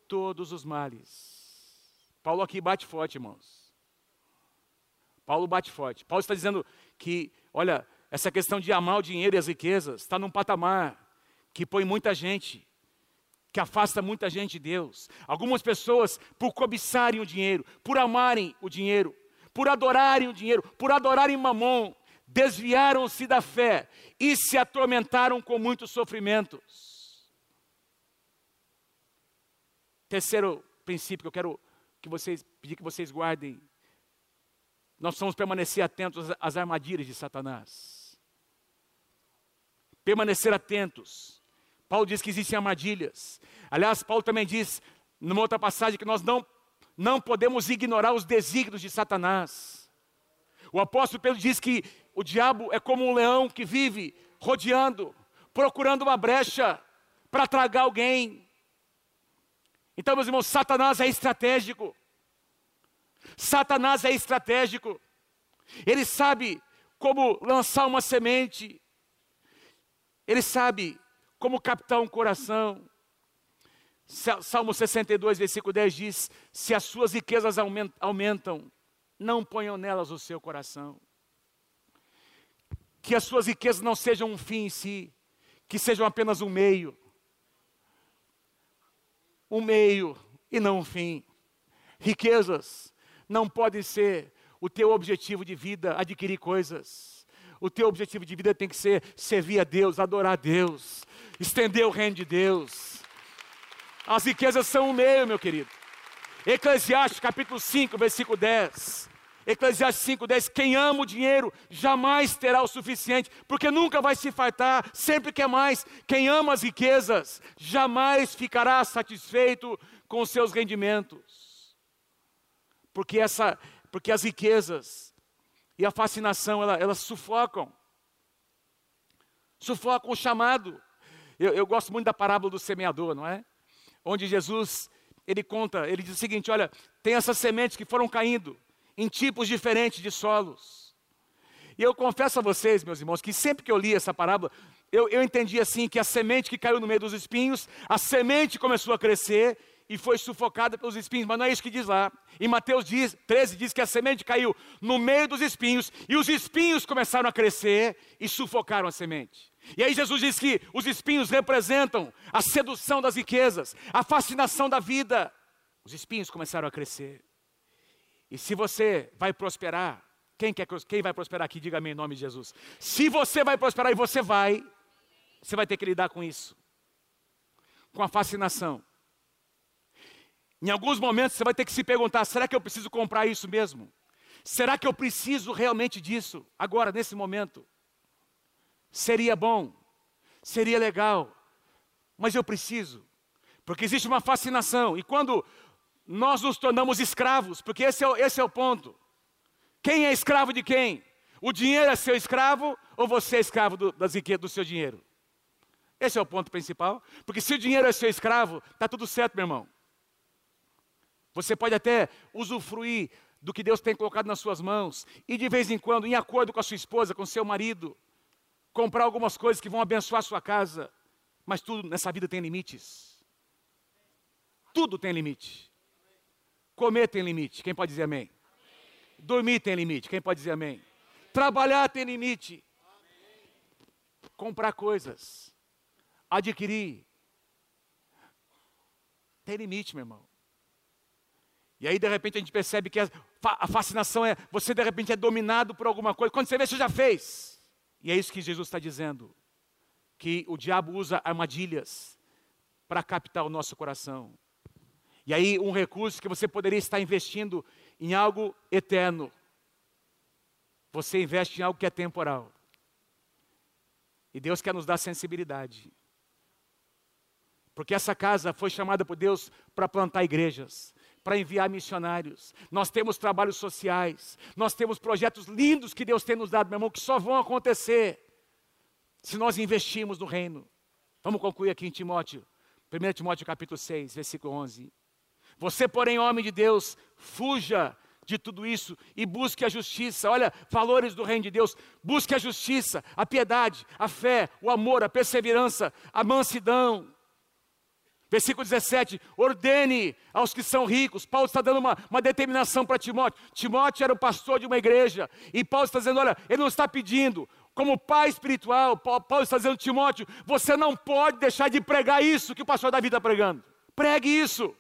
todos os males. Paulo aqui bate forte, irmãos. Paulo bate forte. Paulo está dizendo que, olha, essa questão de amar o dinheiro e as riquezas está num patamar que põe muita gente, que afasta muita gente de Deus. Algumas pessoas, por cobiçarem o dinheiro, por amarem o dinheiro, por adorarem o dinheiro, por adorarem mamon, desviaram-se da fé e se atormentaram com muitos sofrimentos. Terceiro princípio que eu quero que vocês pedir que vocês guardem. Nós precisamos permanecer atentos às armadilhas de Satanás. Permanecer atentos. Paulo diz que existem armadilhas. Aliás, Paulo também diz, numa outra passagem, que nós não, não podemos ignorar os desígnios de Satanás. O apóstolo Pedro diz que o diabo é como um leão que vive rodeando, procurando uma brecha para tragar alguém. Então, meus irmãos, Satanás é estratégico. Satanás é estratégico. Ele sabe como lançar uma semente. Ele sabe como captar um coração. Salmo 62, versículo 10 diz: Se as suas riquezas aumentam, não ponham nelas o seu coração. Que as suas riquezas não sejam um fim em si, que sejam apenas um meio um meio e não um fim. Riquezas não podem ser o teu objetivo de vida, adquirir coisas. O teu objetivo de vida tem que ser servir a Deus, adorar a Deus, estender o reino de Deus. As riquezas são um meio, meu querido. Eclesiastes capítulo 5, versículo 10. Eclesiastes 5,10: Quem ama o dinheiro jamais terá o suficiente, porque nunca vai se fartar, sempre quer mais. Quem ama as riquezas jamais ficará satisfeito com os seus rendimentos. Porque, essa, porque as riquezas e a fascinação, elas, sufocam. Sufocam o chamado. Eu, eu gosto muito da parábola do semeador, não é? Onde Jesus, ele conta, ele diz o seguinte: olha, tem essas sementes que foram caindo em tipos diferentes de solos. E eu confesso a vocês, meus irmãos, que sempre que eu li essa parábola, eu, eu entendi assim que a semente que caiu no meio dos espinhos, a semente começou a crescer e foi sufocada pelos espinhos, mas não é isso que diz lá. Em Mateus 10, 13 diz que a semente caiu no meio dos espinhos e os espinhos começaram a crescer e sufocaram a semente. E aí Jesus diz que os espinhos representam a sedução das riquezas, a fascinação da vida. Os espinhos começaram a crescer. E se você vai prosperar, quem, quer, quem vai prosperar aqui, diga amém em nome de Jesus. Se você vai prosperar e você vai, você vai ter que lidar com isso. Com a fascinação. Em alguns momentos você vai ter que se perguntar: será que eu preciso comprar isso mesmo? Será que eu preciso realmente disso, agora, nesse momento? Seria bom, seria legal, mas eu preciso, porque existe uma fascinação, e quando nós nos tornamos escravos, porque esse é, esse é o ponto. Quem é escravo de quem? O dinheiro é seu escravo ou você é escravo do, das riquezas do seu dinheiro? Esse é o ponto principal. Porque se o dinheiro é seu escravo, está tudo certo, meu irmão. Você pode até usufruir do que Deus tem colocado nas suas mãos e de vez em quando, em acordo com a sua esposa, com o seu marido, comprar algumas coisas que vão abençoar a sua casa. Mas tudo nessa vida tem limites. Tudo tem limite. Comer tem limite. Quem pode dizer amém? Dormir tem limite. Quem pode dizer amém? Trabalhar tem limite. Comprar coisas. Adquirir. Tem limite, meu irmão. E aí, de repente, a gente percebe que a fascinação é, você de repente é dominado por alguma coisa. Quando você vê, você já fez. E é isso que Jesus está dizendo. Que o diabo usa armadilhas para captar o nosso coração. E aí, um recurso que você poderia estar investindo em algo eterno, você investe em algo que é temporal. E Deus quer nos dar sensibilidade. Porque essa casa foi chamada por Deus para plantar igrejas, para enviar missionários. Nós temos trabalhos sociais, nós temos projetos lindos que Deus tem nos dado, meu irmão, que só vão acontecer se nós investirmos no reino. Vamos concluir aqui em Timóteo, 1 Timóteo capítulo 6, versículo 11. Você, porém, homem de Deus, fuja de tudo isso e busque a justiça. Olha, valores do reino de Deus. Busque a justiça, a piedade, a fé, o amor, a perseverança, a mansidão. Versículo 17: ordene aos que são ricos. Paulo está dando uma, uma determinação para Timóteo. Timóteo era o pastor de uma igreja. E Paulo está dizendo: olha, ele não está pedindo, como pai espiritual, Paulo está dizendo, Timóteo, você não pode deixar de pregar isso que o pastor Davi está pregando. Pregue isso.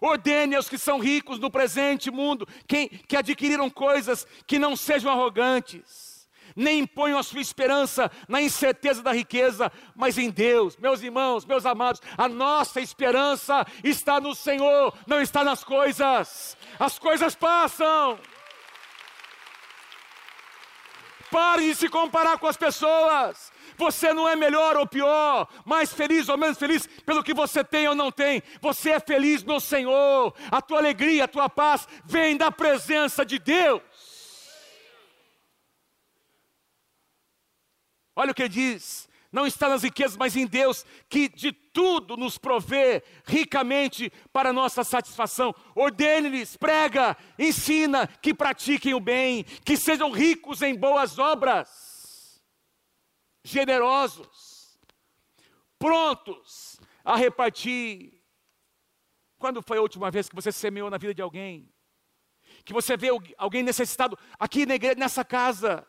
Ordene aos que são ricos no presente mundo, quem, que adquiriram coisas que não sejam arrogantes, nem imponham a sua esperança na incerteza da riqueza, mas em Deus. Meus irmãos, meus amados, a nossa esperança está no Senhor, não está nas coisas. As coisas passam. Pare de se comparar com as pessoas. Você não é melhor ou pior, mais feliz ou menos feliz pelo que você tem ou não tem. Você é feliz no Senhor. A tua alegria, a tua paz vem da presença de Deus. Olha o que diz: não está nas riquezas, mas em Deus, que de tudo nos provê ricamente para nossa satisfação. Ordene-lhes, prega, ensina que pratiquem o bem, que sejam ricos em boas obras generosos, prontos a repartir. Quando foi a última vez que você semeou na vida de alguém? Que você vê alguém necessitado aqui na igreja, nessa casa?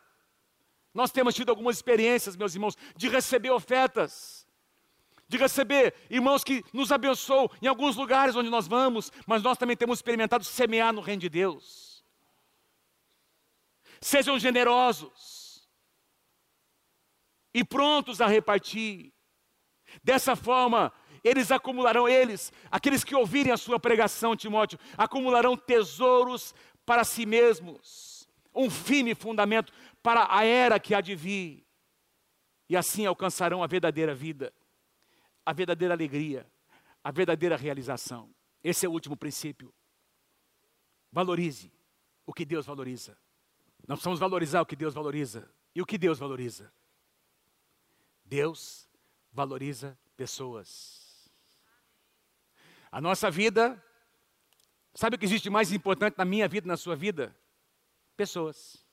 Nós temos tido algumas experiências, meus irmãos, de receber ofertas, de receber irmãos que nos abençoam em alguns lugares onde nós vamos, mas nós também temos experimentado semear no reino de Deus. Sejam generosos e prontos a repartir. Dessa forma, eles acumularão, eles, aqueles que ouvirem a sua pregação, Timóteo, acumularão tesouros para si mesmos, um firme fundamento para a era que há de vir, e assim alcançarão a verdadeira vida, a verdadeira alegria, a verdadeira realização. Esse é o último princípio. Valorize o que Deus valoriza. Nós precisamos valorizar o que Deus valoriza. E o que Deus valoriza? Deus valoriza pessoas. A nossa vida, sabe o que existe mais importante na minha vida, na sua vida? Pessoas.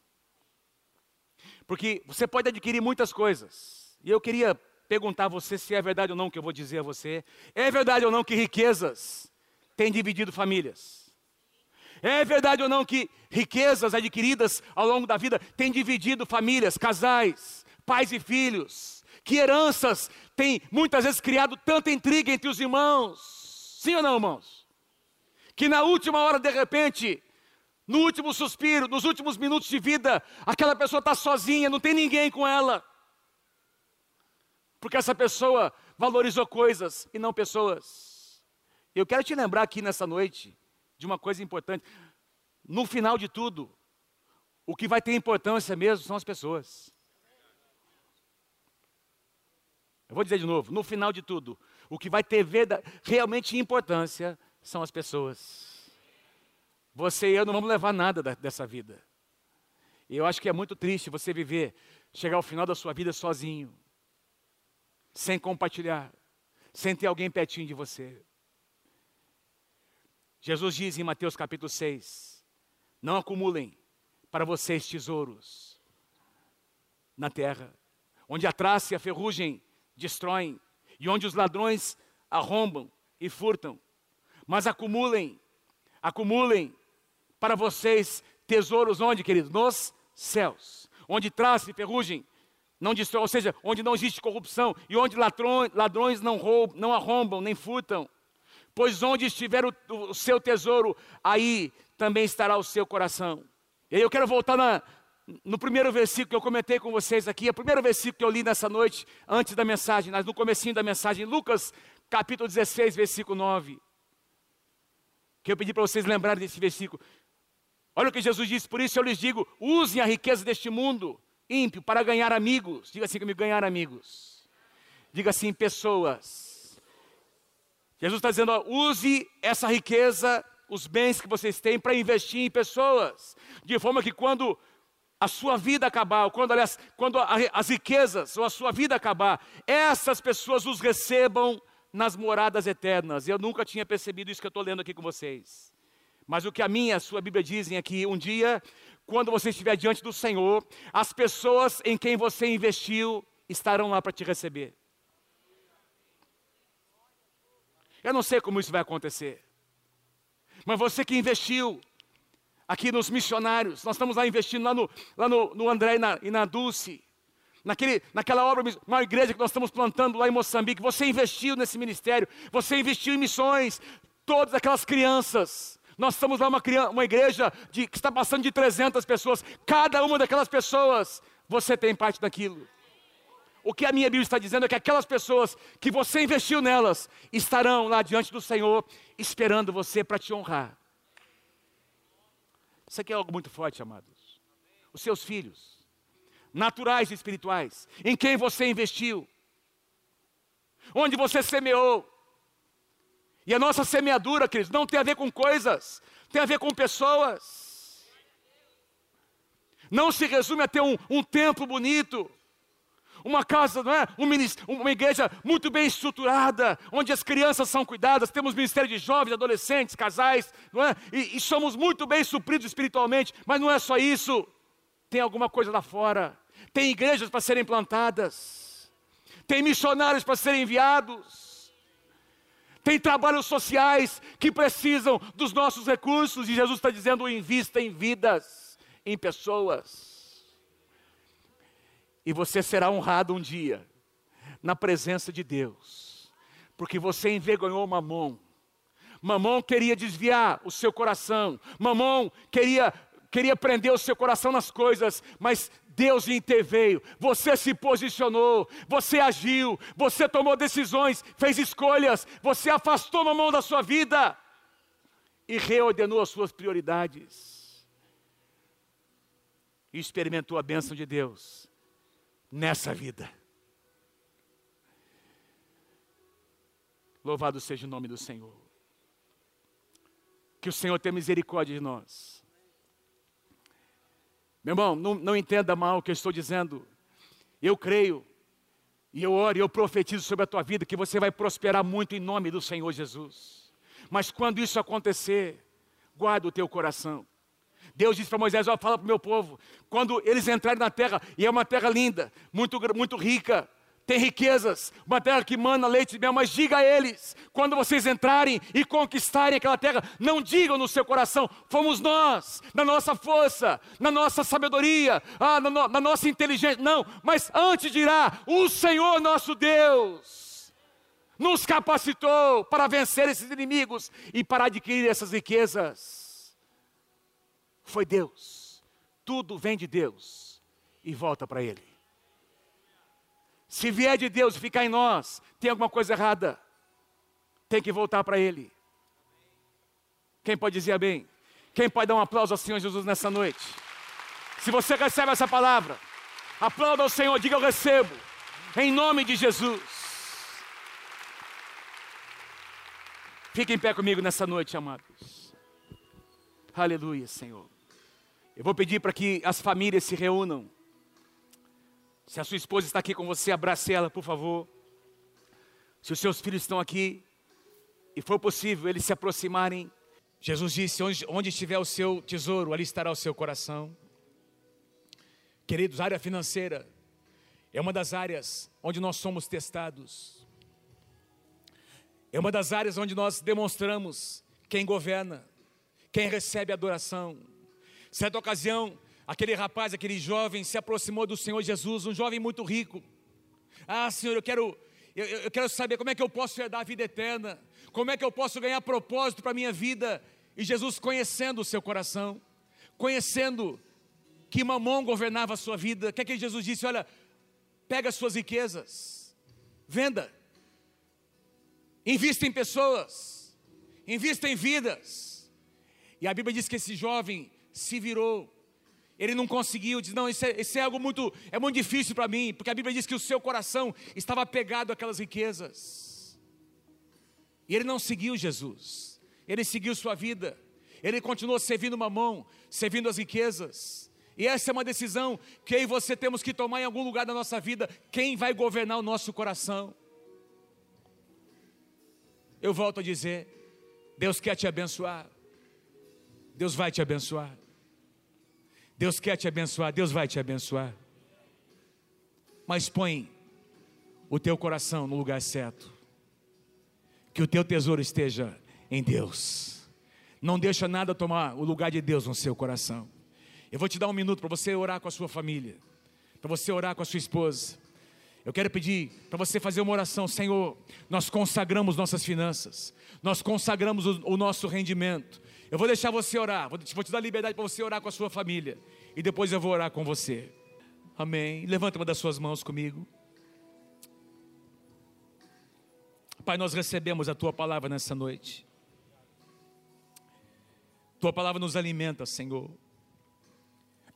Porque você pode adquirir muitas coisas. E eu queria perguntar a você se é verdade ou não o que eu vou dizer a você. É verdade ou não que riquezas têm dividido famílias? É verdade ou não que riquezas adquiridas ao longo da vida têm dividido famílias, casais, pais e filhos? Que heranças têm muitas vezes criado tanta intriga entre os irmãos. Sim ou não, irmãos? Que na última hora, de repente, no último suspiro, nos últimos minutos de vida, aquela pessoa está sozinha, não tem ninguém com ela. Porque essa pessoa valorizou coisas e não pessoas. Eu quero te lembrar aqui nessa noite de uma coisa importante. No final de tudo, o que vai ter importância mesmo são as pessoas. Eu vou dizer de novo, no final de tudo, o que vai ter realmente importância são as pessoas. Você e eu não vamos levar nada dessa vida. E eu acho que é muito triste você viver, chegar ao final da sua vida sozinho, sem compartilhar, sem ter alguém pertinho de você. Jesus diz em Mateus capítulo 6: Não acumulem para vocês tesouros na terra, onde a traça e a ferrugem destroem, e onde os ladrões arrombam e furtam. Mas acumulem, acumulem para vocês tesouros onde, queridos? Nos céus, onde traça e ferrugem não destrói, ou seja, onde não existe corrupção e onde ladrões, ladrões não, roubam, não arrombam nem furtam. Pois onde estiver o, o seu tesouro, aí também estará o seu coração. E aí eu quero voltar na, no primeiro versículo que eu comentei com vocês aqui, é o primeiro versículo que eu li nessa noite, antes da mensagem, no comecinho da mensagem, Lucas capítulo 16, versículo 9. Que eu pedi para vocês lembrarem desse versículo. Olha o que Jesus disse, por isso eu lhes digo: usem a riqueza deste mundo ímpio para ganhar amigos. Diga assim comigo: ganhar amigos. Diga assim: pessoas. Jesus está dizendo: ó, use essa riqueza, os bens que vocês têm, para investir em pessoas, de forma que quando a sua vida acabar, quando, aliás, quando as riquezas ou a sua vida acabar, essas pessoas os recebam nas moradas eternas. Eu nunca tinha percebido isso que eu estou lendo aqui com vocês. Mas o que a minha, a sua Bíblia dizem aqui, um dia, quando você estiver diante do Senhor, as pessoas em quem você investiu estarão lá para te receber. Eu não sei como isso vai acontecer. Mas você que investiu aqui nos missionários, nós estamos lá investindo lá no, lá no, no André e na, e na Dulce, naquele, naquela obra, uma igreja que nós estamos plantando lá em Moçambique. Você investiu nesse ministério, você investiu em missões, todas aquelas crianças nós estamos lá uma, uma igreja de, que está passando de 300 pessoas. Cada uma daquelas pessoas, você tem parte daquilo. O que a minha Bíblia está dizendo é que aquelas pessoas que você investiu nelas estarão lá diante do Senhor esperando você para te honrar. Isso aqui é algo muito forte, amados. Os seus filhos, naturais e espirituais, em quem você investiu, onde você semeou, e a nossa semeadura, queridos, não tem a ver com coisas, tem a ver com pessoas. Não se resume a ter um, um templo bonito, uma casa, não é? Um uma igreja muito bem estruturada, onde as crianças são cuidadas, temos ministério de jovens, adolescentes, casais, não é? E, e somos muito bem supridos espiritualmente, mas não é só isso. Tem alguma coisa lá fora. Tem igrejas para serem plantadas. Tem missionários para serem enviados tem trabalhos sociais que precisam dos nossos recursos, e Jesus está dizendo: invista em vidas, em pessoas. E você será honrado um dia, na presença de Deus, porque você envergonhou Mamon. Mamon queria desviar o seu coração, Mamon queria, queria prender o seu coração nas coisas, mas Deus interveio, você se posicionou, você agiu, você tomou decisões, fez escolhas, você afastou uma mão da sua vida e reordenou as suas prioridades. E experimentou a bênção de Deus nessa vida. Louvado seja o nome do Senhor. Que o Senhor tenha misericórdia de nós. Meu irmão, não, não entenda mal o que eu estou dizendo. Eu creio, e eu oro, e eu profetizo sobre a tua vida que você vai prosperar muito em nome do Senhor Jesus. Mas quando isso acontecer, guarda o teu coração. Deus disse para Moisés: ó, fala para o meu povo, quando eles entrarem na terra, e é uma terra linda, muito, muito rica, tem riquezas, uma terra que mana leite e mel, mas diga a eles, quando vocês entrarem e conquistarem aquela terra, não digam no seu coração, fomos nós, na nossa força, na nossa sabedoria, ah, na, no, na nossa inteligência, não, mas antes dirá, o Senhor nosso Deus nos capacitou para vencer esses inimigos e para adquirir essas riquezas. Foi Deus, tudo vem de Deus e volta para Ele. Se vier de Deus e ficar em nós, tem alguma coisa errada. Tem que voltar para Ele. Quem pode dizer amém? Quem pode dar um aplauso ao Senhor Jesus nessa noite? Se você recebe essa palavra, aplauda ao Senhor, diga eu recebo, em nome de Jesus. Fique em pé comigo nessa noite, amados. Aleluia, Senhor. Eu vou pedir para que as famílias se reúnam. Se a sua esposa está aqui com você, abrace ela, por favor. Se os seus filhos estão aqui, e for possível eles se aproximarem, Jesus disse: onde, onde estiver o seu tesouro, ali estará o seu coração. Queridos, área financeira é uma das áreas onde nós somos testados. É uma das áreas onde nós demonstramos quem governa, quem recebe adoração. Certa ocasião, aquele rapaz, aquele jovem se aproximou do Senhor Jesus, um jovem muito rico. Ah, Senhor, eu quero, eu, eu quero saber como é que eu posso herdar a vida eterna, como é que eu posso ganhar propósito para a minha vida. E Jesus, conhecendo o seu coração, conhecendo que Mamon governava a sua vida, o que é que Jesus disse? Olha, pega as suas riquezas, venda, invista em pessoas, invista em vidas. E a Bíblia diz que esse jovem se virou, ele não conseguiu, diz: Não, isso é, isso é algo muito, é muito difícil para mim, porque a Bíblia diz que o seu coração estava apegado àquelas riquezas. E ele não seguiu Jesus, ele seguiu sua vida, ele continuou servindo mamão, servindo as riquezas. E essa é uma decisão que eu e você temos que tomar em algum lugar da nossa vida. Quem vai governar o nosso coração? Eu volto a dizer: Deus quer te abençoar. Deus vai te abençoar. Deus quer te abençoar, Deus vai te abençoar. Mas põe o teu coração no lugar certo. Que o teu tesouro esteja em Deus. Não deixa nada tomar o lugar de Deus no seu coração. Eu vou te dar um minuto para você orar com a sua família, para você orar com a sua esposa. Eu quero pedir para você fazer uma oração, Senhor. Nós consagramos nossas finanças, nós consagramos o, o nosso rendimento. Eu vou deixar você orar, vou te, dar liberdade para você orar com a sua família, e depois eu vou orar com você. Amém. Levanta uma das suas mãos comigo. Pai, nós recebemos a tua palavra nessa noite. Tua palavra nos alimenta, Senhor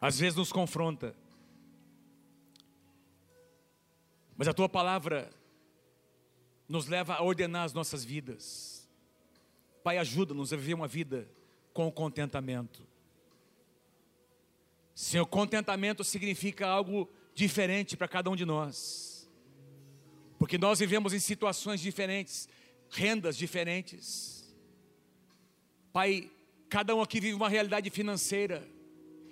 às vezes nos confronta. Mas a tua palavra nos leva a ordenar as nossas vidas. Pai, ajuda-nos a viver uma vida com contentamento. Senhor, contentamento significa algo diferente para cada um de nós. Porque nós vivemos em situações diferentes, rendas diferentes. Pai, cada um aqui vive uma realidade financeira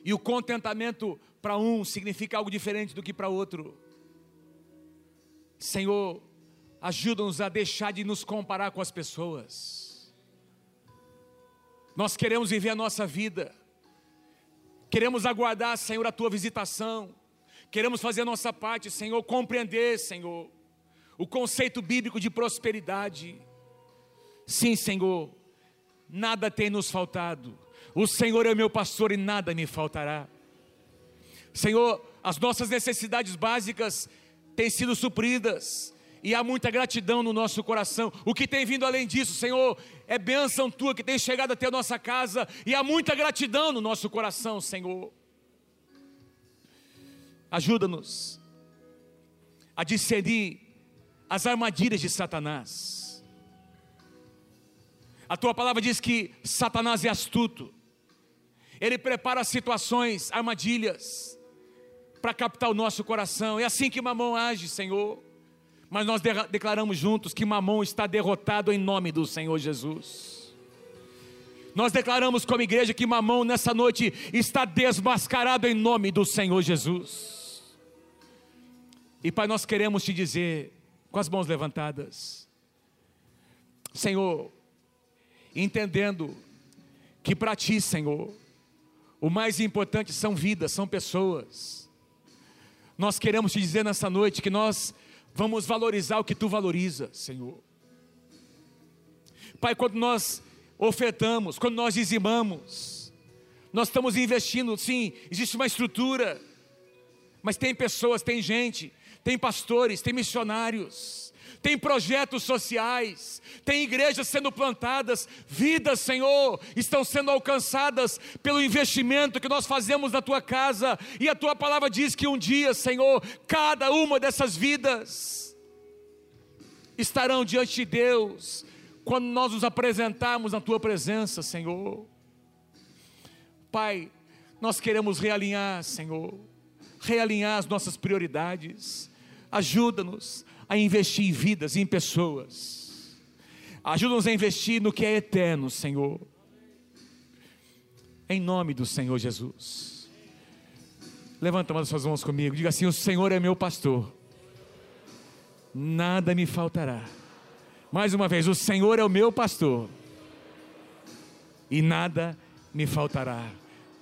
e o contentamento para um significa algo diferente do que para outro. Senhor, ajuda-nos a deixar de nos comparar com as pessoas. Nós queremos viver a nossa vida, queremos aguardar, Senhor, a tua visitação, queremos fazer a nossa parte, Senhor, compreender, Senhor, o conceito bíblico de prosperidade. Sim, Senhor, nada tem nos faltado o Senhor é meu pastor e nada me faltará. Senhor, as nossas necessidades básicas têm sido supridas e há muita gratidão no nosso coração. O que tem vindo além disso, Senhor, é bênção tua que tem chegado até a nossa casa e há muita gratidão no nosso coração, Senhor. Ajuda-nos a discernir as armadilhas de Satanás. A tua palavra diz que Satanás é astuto. Ele prepara situações, armadilhas, para captar o nosso coração. É assim que Mamão age, Senhor. Mas nós de declaramos juntos que Mamão está derrotado em nome do Senhor Jesus. Nós declaramos como igreja que Mamão nessa noite está desmascarado em nome do Senhor Jesus. E Pai, nós queremos te dizer, com as mãos levantadas, Senhor, entendendo que para ti, Senhor, o mais importante são vidas, são pessoas. Nós queremos te dizer nessa noite que nós vamos valorizar o que tu valoriza, Senhor. Pai, quando nós ofertamos, quando nós dizimamos, nós estamos investindo, sim, existe uma estrutura, mas tem pessoas, tem gente, tem pastores, tem missionários, tem projetos sociais, tem igrejas sendo plantadas, vidas, Senhor, estão sendo alcançadas pelo investimento que nós fazemos na tua casa, e a tua palavra diz que um dia, Senhor, cada uma dessas vidas estarão diante de Deus, quando nós nos apresentarmos na tua presença, Senhor. Pai, nós queremos realinhar, Senhor, realinhar as nossas prioridades. Ajuda-nos a investir em vidas em pessoas. Ajuda-nos a investir no que é eterno, Senhor. Em nome do Senhor Jesus. Levanta as suas mãos comigo. Diga assim: O Senhor é meu pastor. Nada me faltará. Mais uma vez, o Senhor é o meu pastor. E nada me faltará.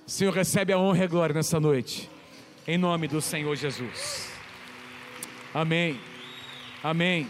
Senhor, recebe a honra e a glória nessa noite. Em nome do Senhor Jesus. Amém. Amém.